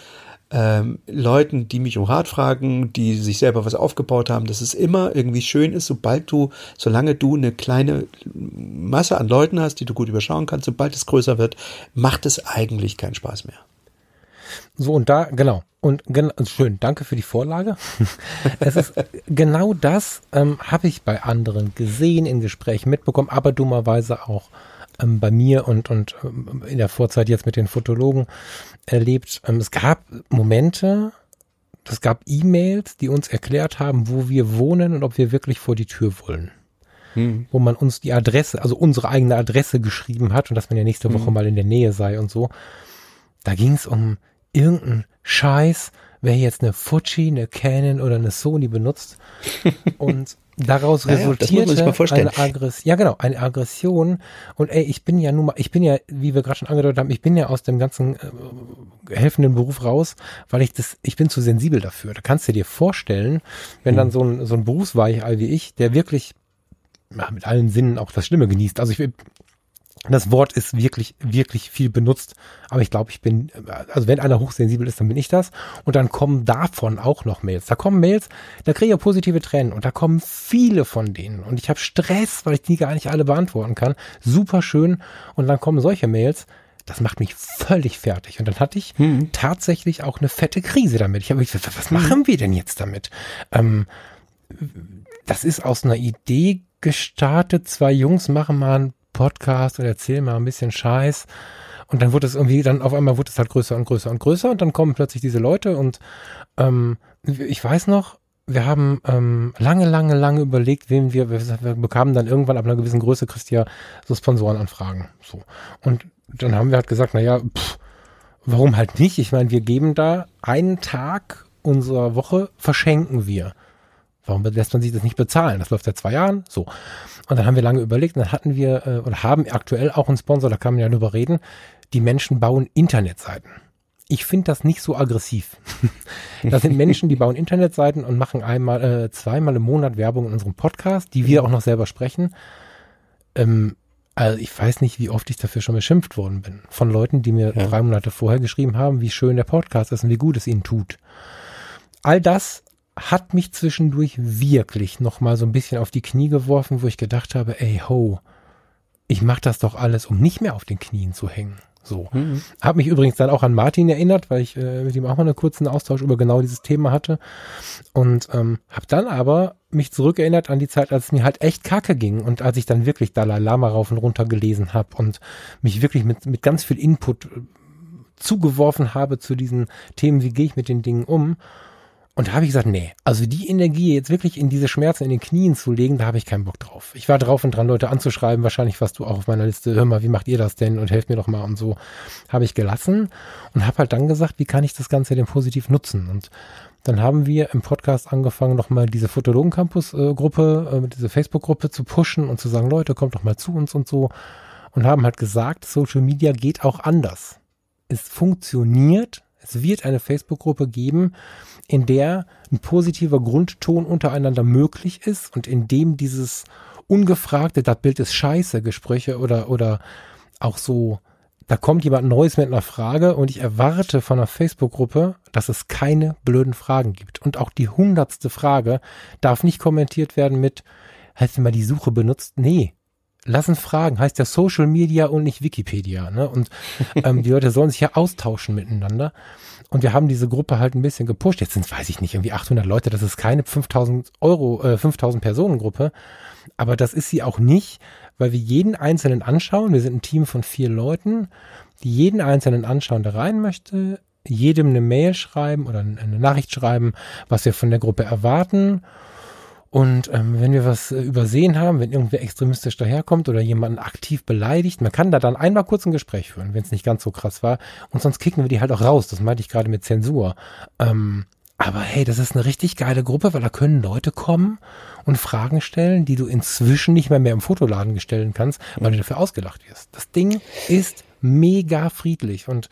ähm, Leuten, die mich um Rat fragen, die sich selber was aufgebaut haben, dass es immer irgendwie schön ist, sobald du, solange du eine kleine Masse an Leuten hast, die du gut überschauen kannst, sobald es größer wird, macht es eigentlich keinen Spaß mehr. So, und da, genau. Und genau, schön, danke für die Vorlage. es ist genau das ähm, habe ich bei anderen gesehen, in Gesprächen mitbekommen, aber dummerweise auch ähm, bei mir und, und ähm, in der Vorzeit jetzt mit den Fotologen erlebt. Ähm, es gab Momente, es gab E-Mails, die uns erklärt haben, wo wir wohnen und ob wir wirklich vor die Tür wollen. Hm. Wo man uns die Adresse, also unsere eigene Adresse geschrieben hat und dass man ja nächste Woche hm. mal in der Nähe sei und so. Da ging es um irgendeinen Scheiß, wer jetzt eine Fuji, eine Canon oder eine Sony benutzt. und daraus ja, resultierte eine Aggression, ja genau, eine Aggression und ey, ich bin ja nun mal, ich bin ja, wie wir gerade schon angedeutet haben, ich bin ja aus dem ganzen äh, helfenden Beruf raus, weil ich das, ich bin zu sensibel dafür. Da kannst du dir vorstellen, wenn hm. dann so ein, so ein Berufsweichei wie ich, der wirklich ja, mit allen Sinnen auch das Schlimme genießt. Also ich Das Wort ist wirklich, wirklich viel benutzt. Aber ich glaube, ich bin, also wenn einer hochsensibel ist, dann bin ich das. Und dann kommen davon auch noch Mails. Da kommen Mails, da kriege ich positive Tränen und da kommen viele von denen. Und ich habe Stress, weil ich die gar nicht alle beantworten kann. Super schön. Und dann kommen solche Mails. Das macht mich völlig fertig. Und dann hatte ich hm. tatsächlich auch eine fette Krise damit. Ich habe gesagt, was machen wir denn jetzt damit? Ähm, das ist aus einer Idee gestartet. Zwei Jungs machen mal ein Podcast oder erzähl mal ein bisschen Scheiß. Und dann wurde es irgendwie, dann auf einmal wurde es halt größer und größer und größer und dann kommen plötzlich diese Leute und ähm, ich weiß noch, wir haben ähm, lange, lange, lange überlegt, wem wir, wir, bekamen dann irgendwann ab einer gewissen Größe, Christian, so Sponsorenanfragen. So. Und dann haben wir halt gesagt, naja, pff, warum halt nicht? Ich meine, wir geben da einen Tag unserer Woche, verschenken wir. Warum lässt man sich das nicht bezahlen? Das läuft seit zwei Jahren. So. Und dann haben wir lange überlegt und dann hatten wir äh, oder haben aktuell auch einen Sponsor, da kann man ja drüber reden. Die Menschen bauen Internetseiten. Ich finde das nicht so aggressiv. das sind Menschen, die bauen Internetseiten und machen einmal, äh, zweimal im Monat Werbung in unserem Podcast, die wir auch noch selber sprechen. Ähm, also ich weiß nicht, wie oft ich dafür schon beschimpft worden bin. Von Leuten, die mir ja. drei Monate vorher geschrieben haben, wie schön der Podcast ist und wie gut es ihnen tut. All das hat mich zwischendurch wirklich noch mal so ein bisschen auf die Knie geworfen, wo ich gedacht habe, ey ho, ich mache das doch alles, um nicht mehr auf den Knien zu hängen. So. Mhm. Hab mich übrigens dann auch an Martin erinnert, weil ich äh, mit ihm auch mal einen kurzen Austausch über genau dieses Thema hatte. Und ähm, habe dann aber mich zurückerinnert an die Zeit, als es mir halt echt kacke ging und als ich dann wirklich Dalai Lama rauf und runter gelesen habe und mich wirklich mit, mit ganz viel Input äh, zugeworfen habe zu diesen Themen, wie gehe ich mit den Dingen um. Und da habe ich gesagt, nee, also die Energie jetzt wirklich in diese Schmerzen in den Knien zu legen, da habe ich keinen Bock drauf. Ich war drauf und dran, Leute anzuschreiben, wahrscheinlich warst du auch auf meiner Liste, hör mal, wie macht ihr das denn und helft mir doch mal und so. Habe ich gelassen und habe halt dann gesagt, wie kann ich das Ganze denn positiv nutzen? Und dann haben wir im Podcast angefangen, nochmal diese Fotologen-Campus-Gruppe, äh, diese Facebook-Gruppe zu pushen und zu sagen, Leute, kommt doch mal zu uns und so. Und haben halt gesagt, Social Media geht auch anders. Es funktioniert, es wird eine Facebook-Gruppe geben, in der ein positiver Grundton untereinander möglich ist und in dem dieses ungefragte, das Bild ist scheiße, Gespräche oder, oder auch so, da kommt jemand Neues mit einer Frage und ich erwarte von einer Facebook-Gruppe, dass es keine blöden Fragen gibt. Und auch die hundertste Frage darf nicht kommentiert werden mit, hast du mal die Suche benutzt? Nee. Lassen Fragen, heißt ja Social Media und nicht Wikipedia. Ne? Und ähm, die Leute sollen sich ja austauschen miteinander. Und wir haben diese Gruppe halt ein bisschen gepusht. Jetzt sind weiß ich nicht, irgendwie 800 Leute. Das ist keine 5000 Euro, äh, 5000 Personen Gruppe. Aber das ist sie auch nicht, weil wir jeden Einzelnen anschauen. Wir sind ein Team von vier Leuten, die jeden Einzelnen anschauen, der rein möchte, jedem eine Mail schreiben oder eine Nachricht schreiben, was wir von der Gruppe erwarten und ähm, wenn wir was äh, übersehen haben, wenn irgendwer extremistisch daherkommt oder jemanden aktiv beleidigt, man kann da dann einmal kurz ein Gespräch führen, wenn es nicht ganz so krass war. Und sonst kicken wir die halt auch raus. Das meinte ich gerade mit Zensur. Ähm, aber hey, das ist eine richtig geile Gruppe, weil da können Leute kommen und Fragen stellen, die du inzwischen nicht mehr mehr im Fotoladen stellen kannst, weil du dafür ausgelacht wirst. Das Ding ist mega friedlich und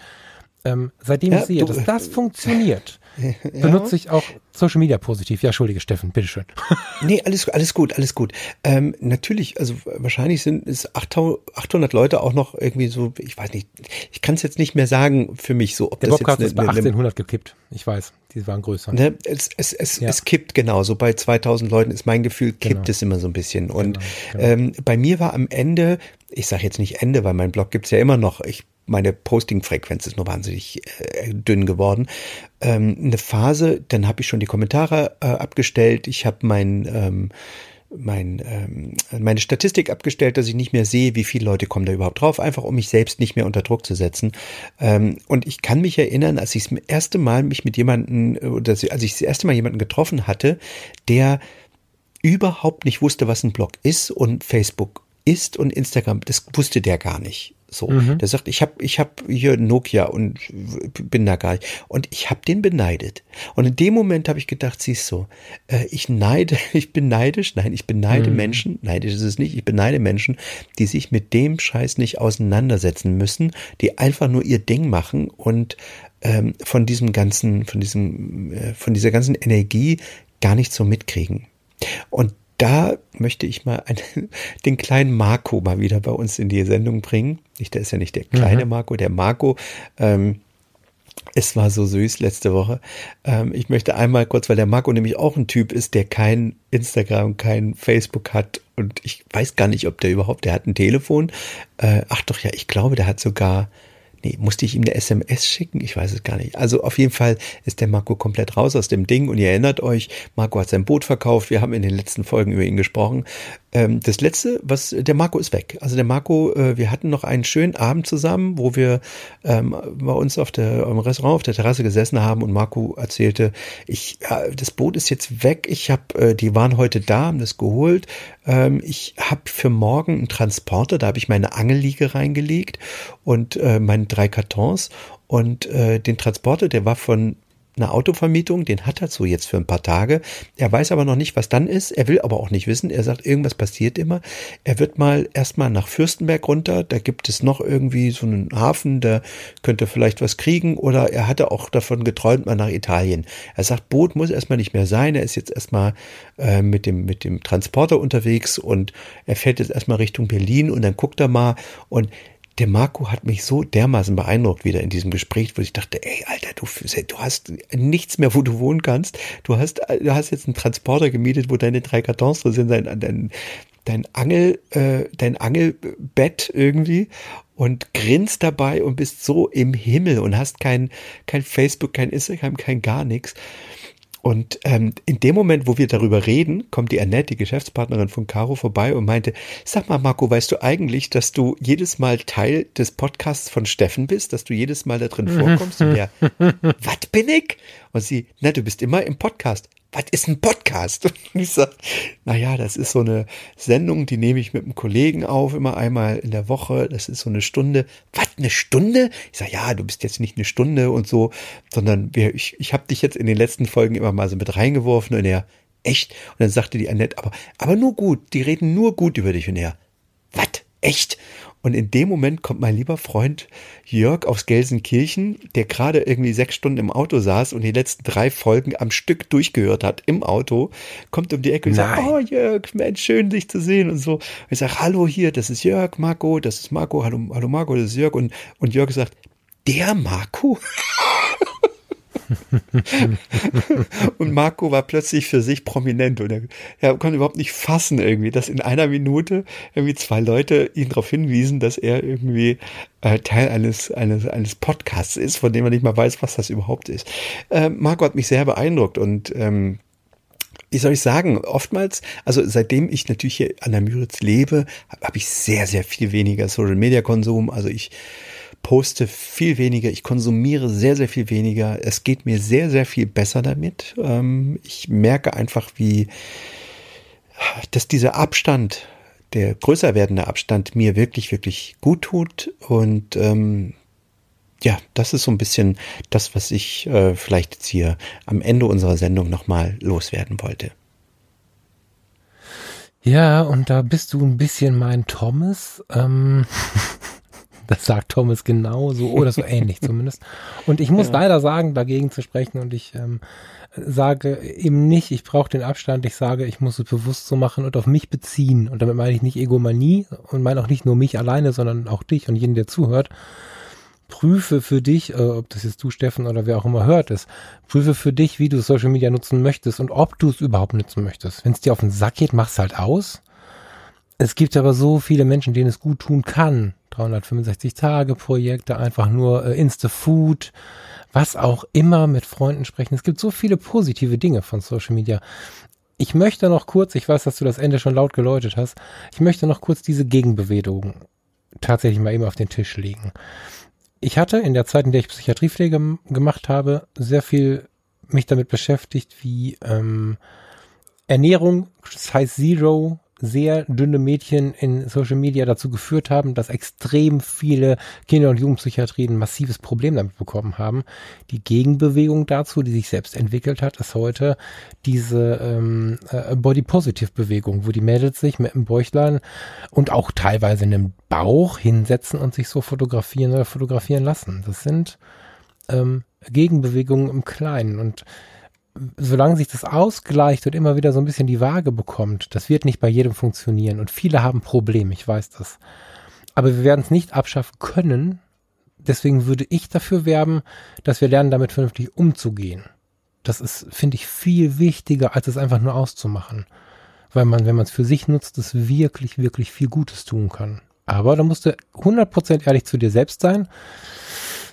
ähm, seitdem ja, ich sehe, du, dass das funktioniert, ja. benutze ich auch Social Media positiv. Ja, entschuldige, Steffen, bitteschön. nee, alles, alles gut, alles gut. Ähm, natürlich, also wahrscheinlich sind es 800 Leute auch noch irgendwie so, ich weiß nicht, ich kann es jetzt nicht mehr sagen für mich so, ob Der das Bobcast jetzt eine, ist bei 1800 gekippt. Ich weiß, die waren größer. Ne, es, es, es, ja. es kippt genau, so bei 2000 Leuten ist mein Gefühl, kippt genau. es immer so ein bisschen. Und genau, genau. Ähm, bei mir war am Ende, ich sage jetzt nicht Ende, weil mein Blog gibt's ja immer noch, ich meine Posting-Frequenz ist nur wahnsinnig äh, dünn geworden. Ähm, eine Phase, dann habe ich schon die Kommentare äh, abgestellt. Ich habe mein ähm, mein, ähm, meine Statistik abgestellt, dass ich nicht mehr sehe, wie viele Leute kommen da überhaupt drauf, einfach um mich selbst nicht mehr unter Druck zu setzen. Ähm, und ich kann mich erinnern, als ich das erste Mal mich mit jemanden, oder als ich das erste Mal jemanden getroffen hatte, der überhaupt nicht wusste, was ein Blog ist und Facebook ist und Instagram, das wusste der gar nicht. So, mhm. der sagt, ich habe ich hab hier Nokia und bin da gar nicht. Und ich habe den beneidet. Und in dem Moment habe ich gedacht, siehst du, äh, ich neide, ich bin neidisch, nein, ich beneide mhm. Menschen, neidisch ist es nicht, ich beneide Menschen, die sich mit dem Scheiß nicht auseinandersetzen müssen, die einfach nur ihr Ding machen und ähm, von diesem ganzen, von diesem, äh, von dieser ganzen Energie gar nicht so mitkriegen. Und da möchte ich mal einen, den kleinen Marco mal wieder bei uns in die Sendung bringen. Nicht, der ist ja nicht der kleine mhm. Marco, der Marco. Ähm, es war so süß letzte Woche. Ähm, ich möchte einmal kurz, weil der Marco nämlich auch ein Typ ist, der kein Instagram, kein Facebook hat und ich weiß gar nicht, ob der überhaupt, der hat ein Telefon. Äh, ach doch, ja, ich glaube, der hat sogar Nee, musste ich ihm eine SMS schicken? Ich weiß es gar nicht. Also auf jeden Fall ist der Marco komplett raus aus dem Ding und ihr erinnert euch, Marco hat sein Boot verkauft. Wir haben in den letzten Folgen über ihn gesprochen. Ähm, das letzte, was, der Marco ist weg. Also der Marco, äh, wir hatten noch einen schönen Abend zusammen, wo wir ähm, bei uns auf der, im Restaurant auf der Terrasse gesessen haben und Marco erzählte, ich, ja, das Boot ist jetzt weg. Ich habe, äh, die waren heute da, haben das geholt. Ähm, ich habe für morgen einen Transporter, da habe ich meine Angelliege reingelegt und äh, meine drei Kartons und äh, den Transporter, der war von eine Autovermietung, den hat er so jetzt für ein paar Tage. Er weiß aber noch nicht, was dann ist. Er will aber auch nicht wissen. Er sagt, irgendwas passiert immer. Er wird mal erstmal nach Fürstenberg runter. Da gibt es noch irgendwie so einen Hafen, da könnte vielleicht was kriegen. Oder er hatte auch davon geträumt, mal nach Italien. Er sagt, Boot muss erstmal nicht mehr sein. Er ist jetzt erstmal äh, mit dem, mit dem Transporter unterwegs und er fährt jetzt erstmal Richtung Berlin und dann guckt er mal und der Marco hat mich so dermaßen beeindruckt wieder in diesem Gespräch, wo ich dachte, ey, Alter, du, du hast nichts mehr, wo du wohnen kannst. Du hast, du hast jetzt einen Transporter gemietet, wo deine drei Kartons drin sind, dein, dein, dein Angel, äh, dein Angelbett irgendwie und grinst dabei und bist so im Himmel und hast kein, kein Facebook, kein Instagram, kein gar nichts. Und ähm, in dem Moment, wo wir darüber reden, kommt die Annette, die Geschäftspartnerin von Caro, vorbei und meinte, sag mal, Marco, weißt du eigentlich, dass du jedes Mal Teil des Podcasts von Steffen bist, dass du jedes Mal da drin vorkommst? Und der, was bin ich? Und sie, na, du bist immer im Podcast was ist ein Podcast? Und ich sage, naja, das ist so eine Sendung, die nehme ich mit einem Kollegen auf, immer einmal in der Woche. Das ist so eine Stunde. Was, eine Stunde? Ich sage, ja, du bist jetzt nicht eine Stunde und so, sondern wir, ich, ich habe dich jetzt in den letzten Folgen immer mal so mit reingeworfen und er, echt? Und dann sagte die Annette, aber, aber nur gut, die reden nur gut über dich und er, was? Echt? Und in dem Moment kommt mein lieber Freund Jörg aus Gelsenkirchen, der gerade irgendwie sechs Stunden im Auto saß und die letzten drei Folgen am Stück durchgehört hat im Auto, kommt um die Ecke und sagt, oh Jörg, Mensch, schön dich zu sehen und so. Und ich sage, hallo hier, das ist Jörg, Marco, das ist Marco, hallo, hallo Marco, das ist Jörg. Und, und Jörg sagt, der Marco? und Marco war plötzlich für sich prominent und er, er konnte überhaupt nicht fassen irgendwie, dass in einer Minute irgendwie zwei Leute ihn darauf hinwiesen, dass er irgendwie äh, Teil eines, eines, eines Podcasts ist, von dem man nicht mal weiß, was das überhaupt ist. Äh, Marco hat mich sehr beeindruckt und ähm, wie soll ich sagen, oftmals, also seitdem ich natürlich hier an der Müritz lebe, habe hab ich sehr, sehr viel weniger Social Media Konsum. Also ich poste viel weniger, ich konsumiere sehr, sehr viel weniger. Es geht mir sehr, sehr viel besser damit. Ähm, ich merke einfach, wie, dass dieser Abstand, der größer werdende Abstand mir wirklich, wirklich gut tut. Und ähm, ja, das ist so ein bisschen das, was ich äh, vielleicht jetzt hier am Ende unserer Sendung nochmal loswerden wollte. Ja, und da bist du ein bisschen mein Thomas. Ähm Das sagt Thomas genau so oder so ähnlich zumindest. Und ich muss ja. leider sagen, dagegen zu sprechen und ich ähm, sage eben nicht, ich brauche den Abstand, ich sage, ich muss es bewusst so machen und auf mich beziehen. Und damit meine ich nicht Egomanie und meine auch nicht nur mich alleine, sondern auch dich und jeden, der zuhört. Prüfe für dich, äh, ob das jetzt du, Steffen, oder wer auch immer hört ist, prüfe für dich, wie du Social Media nutzen möchtest und ob du es überhaupt nutzen möchtest. Wenn es dir auf den Sack geht, mach's halt aus. Es gibt aber so viele Menschen, denen es gut tun kann, 365 Tage Projekte, einfach nur äh, Insta-Food, was auch immer mit Freunden sprechen. Es gibt so viele positive Dinge von Social Media. Ich möchte noch kurz, ich weiß, dass du das Ende schon laut geläutet hast, ich möchte noch kurz diese Gegenbewegung tatsächlich mal eben auf den Tisch legen. Ich hatte in der Zeit, in der ich Psychiatriepflege gemacht habe, sehr viel mich damit beschäftigt, wie ähm, Ernährung, Size Zero, sehr dünne Mädchen in Social Media dazu geführt haben, dass extrem viele Kinder- und Jugendpsychiatrien ein massives Problem damit bekommen haben. Die Gegenbewegung dazu, die sich selbst entwickelt hat, ist heute diese ähm, äh, Body-Positive-Bewegung, wo die Mädels sich mit einem Bäuchlein und auch teilweise in einem Bauch hinsetzen und sich so fotografieren oder fotografieren lassen. Das sind ähm, Gegenbewegungen im Kleinen und solange sich das ausgleicht und immer wieder so ein bisschen die Waage bekommt, das wird nicht bei jedem funktionieren. Und viele haben Probleme, ich weiß das. Aber wir werden es nicht abschaffen können. Deswegen würde ich dafür werben, dass wir lernen, damit vernünftig umzugehen. Das ist, finde ich, viel wichtiger, als es einfach nur auszumachen. Weil man, wenn man es für sich nutzt, es wirklich, wirklich viel Gutes tun kann. Aber da musst du 100% ehrlich zu dir selbst sein,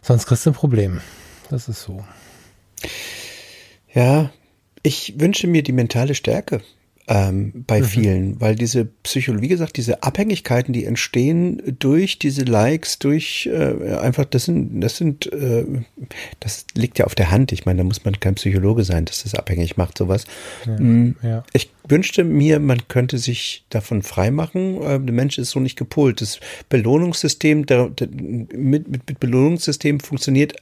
sonst kriegst du ein Problem. Das ist so. Ja, ich wünsche mir die mentale Stärke ähm, bei mhm. vielen, weil diese Psychologie, wie gesagt, diese Abhängigkeiten, die entstehen durch diese Likes, durch äh, einfach, das sind, das sind, äh, das liegt ja auf der Hand. Ich meine, da muss man kein Psychologe sein, dass das abhängig macht, sowas. Ja, mhm. ja. Ich wünschte mir, man könnte sich davon freimachen. Äh, der Mensch ist so nicht gepolt. Das Belohnungssystem, der, der, mit, mit, mit Belohnungssystem funktioniert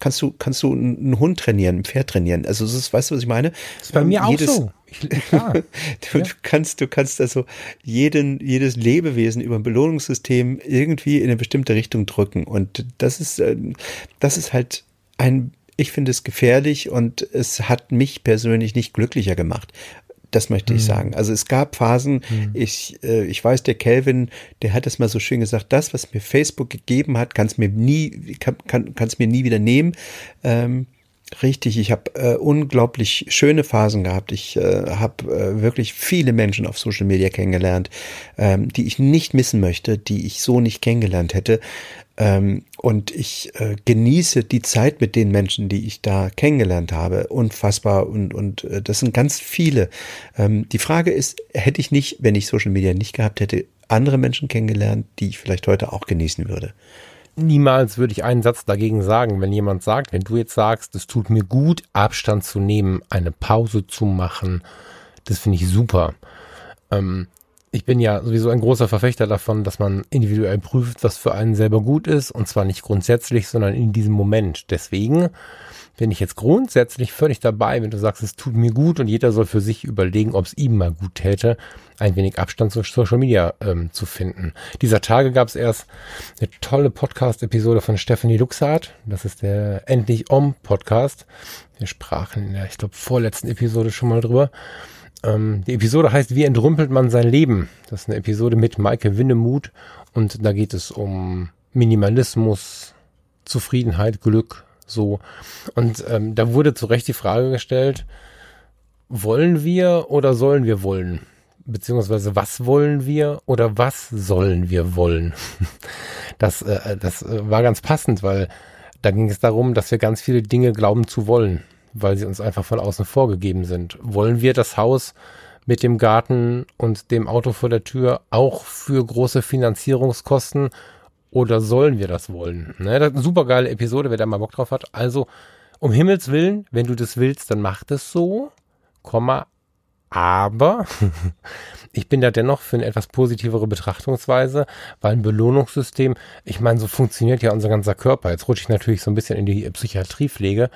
kannst du, kannst du einen Hund trainieren, ein Pferd trainieren. Also das ist, weißt du, was ich meine? Das ist bei mir Jedes, auch so. Ich, klar. du, ja. kannst, du kannst also jeden, jedes Lebewesen über ein Belohnungssystem irgendwie in eine bestimmte Richtung drücken. Und das ist, äh, das ist halt ein ich finde es gefährlich und es hat mich persönlich nicht glücklicher gemacht. Das möchte ich hm. sagen. Also es gab Phasen, hm. ich, äh, ich weiß, der Kelvin, der hat das mal so schön gesagt, das, was mir Facebook gegeben hat, kann es mir nie, kann, kann, kann mir nie wieder nehmen. Ähm, Richtig, ich habe äh, unglaublich schöne Phasen gehabt. Ich äh, habe äh, wirklich viele Menschen auf Social Media kennengelernt, ähm, die ich nicht missen möchte, die ich so nicht kennengelernt hätte. Ähm, und ich äh, genieße die Zeit mit den Menschen, die ich da kennengelernt habe. Unfassbar. Und, und äh, das sind ganz viele. Ähm, die Frage ist, hätte ich nicht, wenn ich Social Media nicht gehabt hätte, andere Menschen kennengelernt, die ich vielleicht heute auch genießen würde? Niemals würde ich einen Satz dagegen sagen, wenn jemand sagt, wenn du jetzt sagst, es tut mir gut, Abstand zu nehmen, eine Pause zu machen, das finde ich super. Ähm, ich bin ja sowieso ein großer Verfechter davon, dass man individuell prüft, was für einen selber gut ist, und zwar nicht grundsätzlich, sondern in diesem Moment. Deswegen bin ich jetzt grundsätzlich völlig dabei, wenn du sagst, es tut mir gut und jeder soll für sich überlegen, ob es ihm mal gut täte, ein wenig Abstand zu Social Media ähm, zu finden. Dieser Tage gab es erst eine tolle Podcast-Episode von Stephanie Luxart. Das ist der Endlich Om Podcast. Wir sprachen in der, ich glaube, vorletzten Episode schon mal drüber. Ähm, die Episode heißt Wie entrümpelt man sein Leben? Das ist eine Episode mit Maike Winnemuth und da geht es um Minimalismus, Zufriedenheit, Glück, so. Und ähm, da wurde zu Recht die Frage gestellt, wollen wir oder sollen wir wollen? Beziehungsweise was wollen wir oder was sollen wir wollen? Das, äh, das äh, war ganz passend, weil da ging es darum, dass wir ganz viele Dinge glauben zu wollen, weil sie uns einfach von außen vorgegeben sind. Wollen wir das Haus mit dem Garten und dem Auto vor der Tür auch für große Finanzierungskosten oder sollen wir das wollen? Ne, das ist eine super geile Episode, wer da mal Bock drauf hat. Also, um Himmels Willen, wenn du das willst, dann mach das so, Komma, aber ich bin da dennoch für eine etwas positivere Betrachtungsweise, weil ein Belohnungssystem, ich meine, so funktioniert ja unser ganzer Körper. Jetzt rutsche ich natürlich so ein bisschen in die Psychiatriepflege,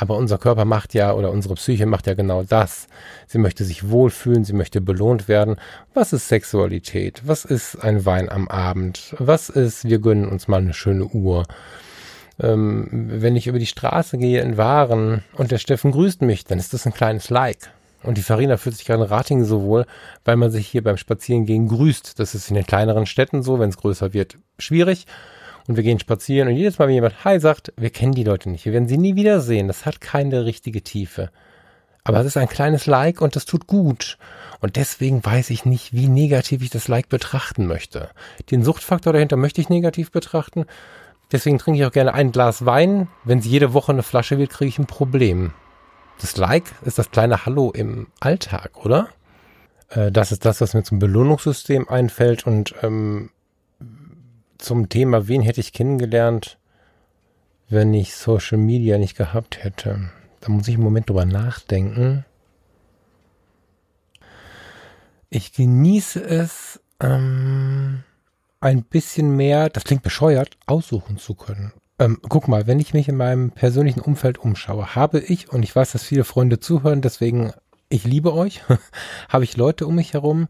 aber unser Körper macht ja oder unsere Psyche macht ja genau das. Sie möchte sich wohlfühlen, sie möchte belohnt werden. Was ist Sexualität? Was ist ein Wein am Abend? Was ist, wir gönnen uns mal eine schöne Uhr? Ähm, wenn ich über die Straße gehe in Waren und der Steffen grüßt mich, dann ist das ein kleines Like. Und die Farina fühlt sich gerade in Ratingen so wohl, weil man sich hier beim Spazierengehen grüßt. Das ist in den kleineren Städten so, wenn es größer wird, schwierig. Und wir gehen spazieren und jedes Mal, wenn jemand Hi sagt, wir kennen die Leute nicht, wir werden sie nie wiedersehen. Das hat keine richtige Tiefe. Aber es ist ein kleines Like und das tut gut. Und deswegen weiß ich nicht, wie negativ ich das Like betrachten möchte. Den Suchtfaktor dahinter möchte ich negativ betrachten. Deswegen trinke ich auch gerne ein Glas Wein. Wenn sie jede Woche eine Flasche wird, kriege ich ein Problem. Das Like ist das kleine Hallo im Alltag, oder? Äh, das ist das, was mir zum Belohnungssystem einfällt und ähm, zum Thema, wen hätte ich kennengelernt, wenn ich Social Media nicht gehabt hätte. Da muss ich einen Moment drüber nachdenken. Ich genieße es, ähm, ein bisschen mehr, das klingt bescheuert, aussuchen zu können. Ähm, guck mal, wenn ich mich in meinem persönlichen Umfeld umschaue, habe ich, und ich weiß, dass viele Freunde zuhören, deswegen, ich liebe euch, habe ich Leute um mich herum,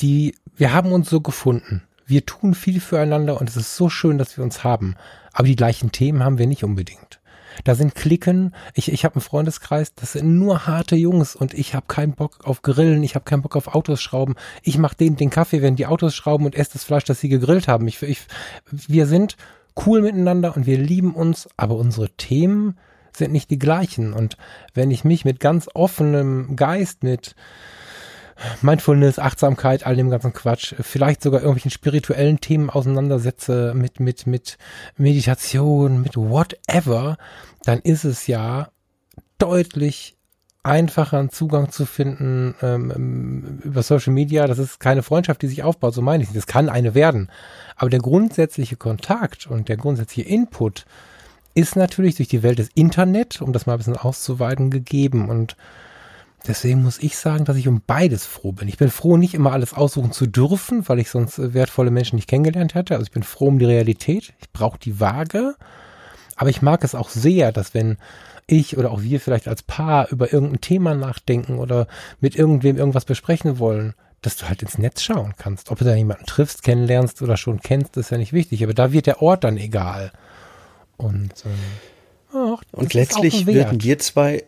die, wir haben uns so gefunden. Wir tun viel füreinander und es ist so schön, dass wir uns haben. Aber die gleichen Themen haben wir nicht unbedingt. Da sind Klicken. Ich, ich habe einen Freundeskreis, das sind nur harte Jungs und ich habe keinen Bock auf Grillen, ich habe keinen Bock auf Autos schrauben. Ich mache denen den Kaffee, wenn die Autos schrauben und esse das Fleisch, das sie gegrillt haben. Ich, ich, wir sind cool miteinander und wir lieben uns, aber unsere Themen sind nicht die gleichen. Und wenn ich mich mit ganz offenem Geist, mit Mindfulness, Achtsamkeit, all dem ganzen Quatsch, vielleicht sogar irgendwelchen spirituellen Themen auseinandersetze, mit, mit, mit Meditation, mit whatever, dann ist es ja deutlich einfacher einen Zugang zu finden ähm, über Social Media. Das ist keine Freundschaft, die sich aufbaut, so meine ich. Das kann eine werden. Aber der grundsätzliche Kontakt und der grundsätzliche Input ist natürlich durch die Welt des Internet, um das mal ein bisschen auszuweiten, gegeben. Und deswegen muss ich sagen, dass ich um beides froh bin. Ich bin froh, nicht immer alles aussuchen zu dürfen, weil ich sonst wertvolle Menschen nicht kennengelernt hätte. Also ich bin froh um die Realität. Ich brauche die Waage. Aber ich mag es auch sehr, dass wenn ich oder auch wir vielleicht als Paar über irgendein Thema nachdenken oder mit irgendwem irgendwas besprechen wollen, dass du halt ins Netz schauen kannst. Ob du da jemanden triffst, kennenlernst oder schon kennst, ist ja nicht wichtig. Aber da wird der Ort dann egal. Und, ähm, ach, und letztlich würden wir zwei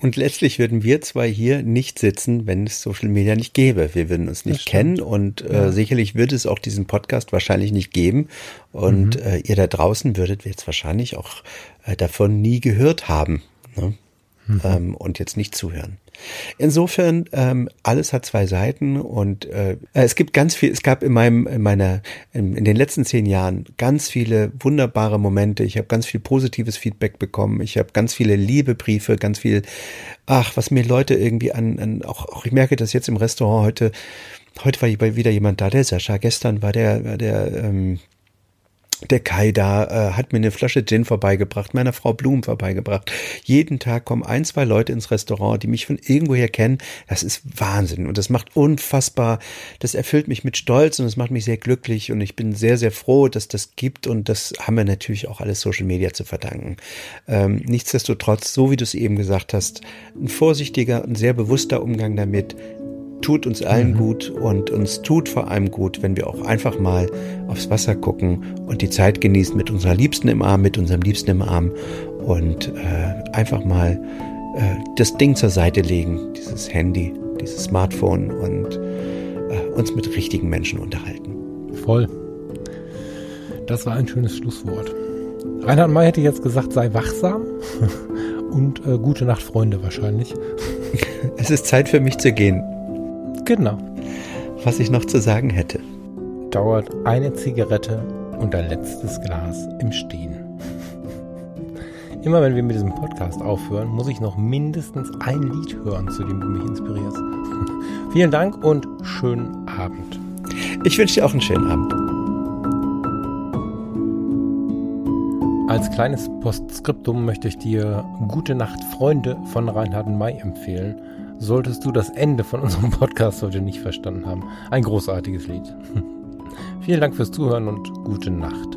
und letztlich würden wir zwei hier nicht sitzen, wenn es Social Media nicht gäbe. Wir würden uns nicht kennen und äh, ja. sicherlich würde es auch diesen Podcast wahrscheinlich nicht geben. Und mhm. äh, ihr da draußen würdet jetzt wahrscheinlich auch äh, davon nie gehört haben. Ne? Mhm. Ähm, und jetzt nicht zuhören. Insofern, ähm, alles hat zwei Seiten und äh, es gibt ganz viel, es gab in meinem, in meiner, in, in den letzten zehn Jahren ganz viele wunderbare Momente. Ich habe ganz viel positives Feedback bekommen. Ich habe ganz viele Liebebriefe, ganz viel, ach, was mir Leute irgendwie an, an auch, auch ich merke das jetzt im Restaurant heute, heute war wieder jemand da, der Sascha, gestern war der, der, ähm, der Kai da äh, hat mir eine Flasche Gin vorbeigebracht, meiner Frau Blumen vorbeigebracht. Jeden Tag kommen ein, zwei Leute ins Restaurant, die mich von irgendwoher kennen. Das ist Wahnsinn und das macht unfassbar, das erfüllt mich mit Stolz und das macht mich sehr glücklich und ich bin sehr, sehr froh, dass das gibt und das haben wir natürlich auch alles Social Media zu verdanken. Ähm, nichtsdestotrotz, so wie du es eben gesagt hast, ein vorsichtiger und sehr bewusster Umgang damit, tut uns allen mhm. gut und uns tut vor allem gut, wenn wir auch einfach mal aufs Wasser gucken und die Zeit genießen mit unserer Liebsten im Arm, mit unserem Liebsten im Arm und äh, einfach mal äh, das Ding zur Seite legen, dieses Handy, dieses Smartphone und äh, uns mit richtigen Menschen unterhalten. Voll. Das war ein schönes Schlusswort. Reinhard May hätte jetzt gesagt, sei wachsam und äh, gute Nacht, Freunde wahrscheinlich. Es ist Zeit für mich zu gehen. Genau. Was ich noch zu sagen hätte. Dauert eine Zigarette und ein letztes Glas im Stehen. Immer wenn wir mit diesem Podcast aufhören, muss ich noch mindestens ein Lied hören, zu dem du mich inspirierst. Vielen Dank und schönen Abend. Ich wünsche dir auch einen schönen Abend. Als kleines Postskriptum möchte ich dir Gute Nacht Freunde von Reinhard May empfehlen solltest du das Ende von unserem Podcast heute nicht verstanden haben. Ein großartiges Lied. Vielen Dank fürs Zuhören und gute Nacht.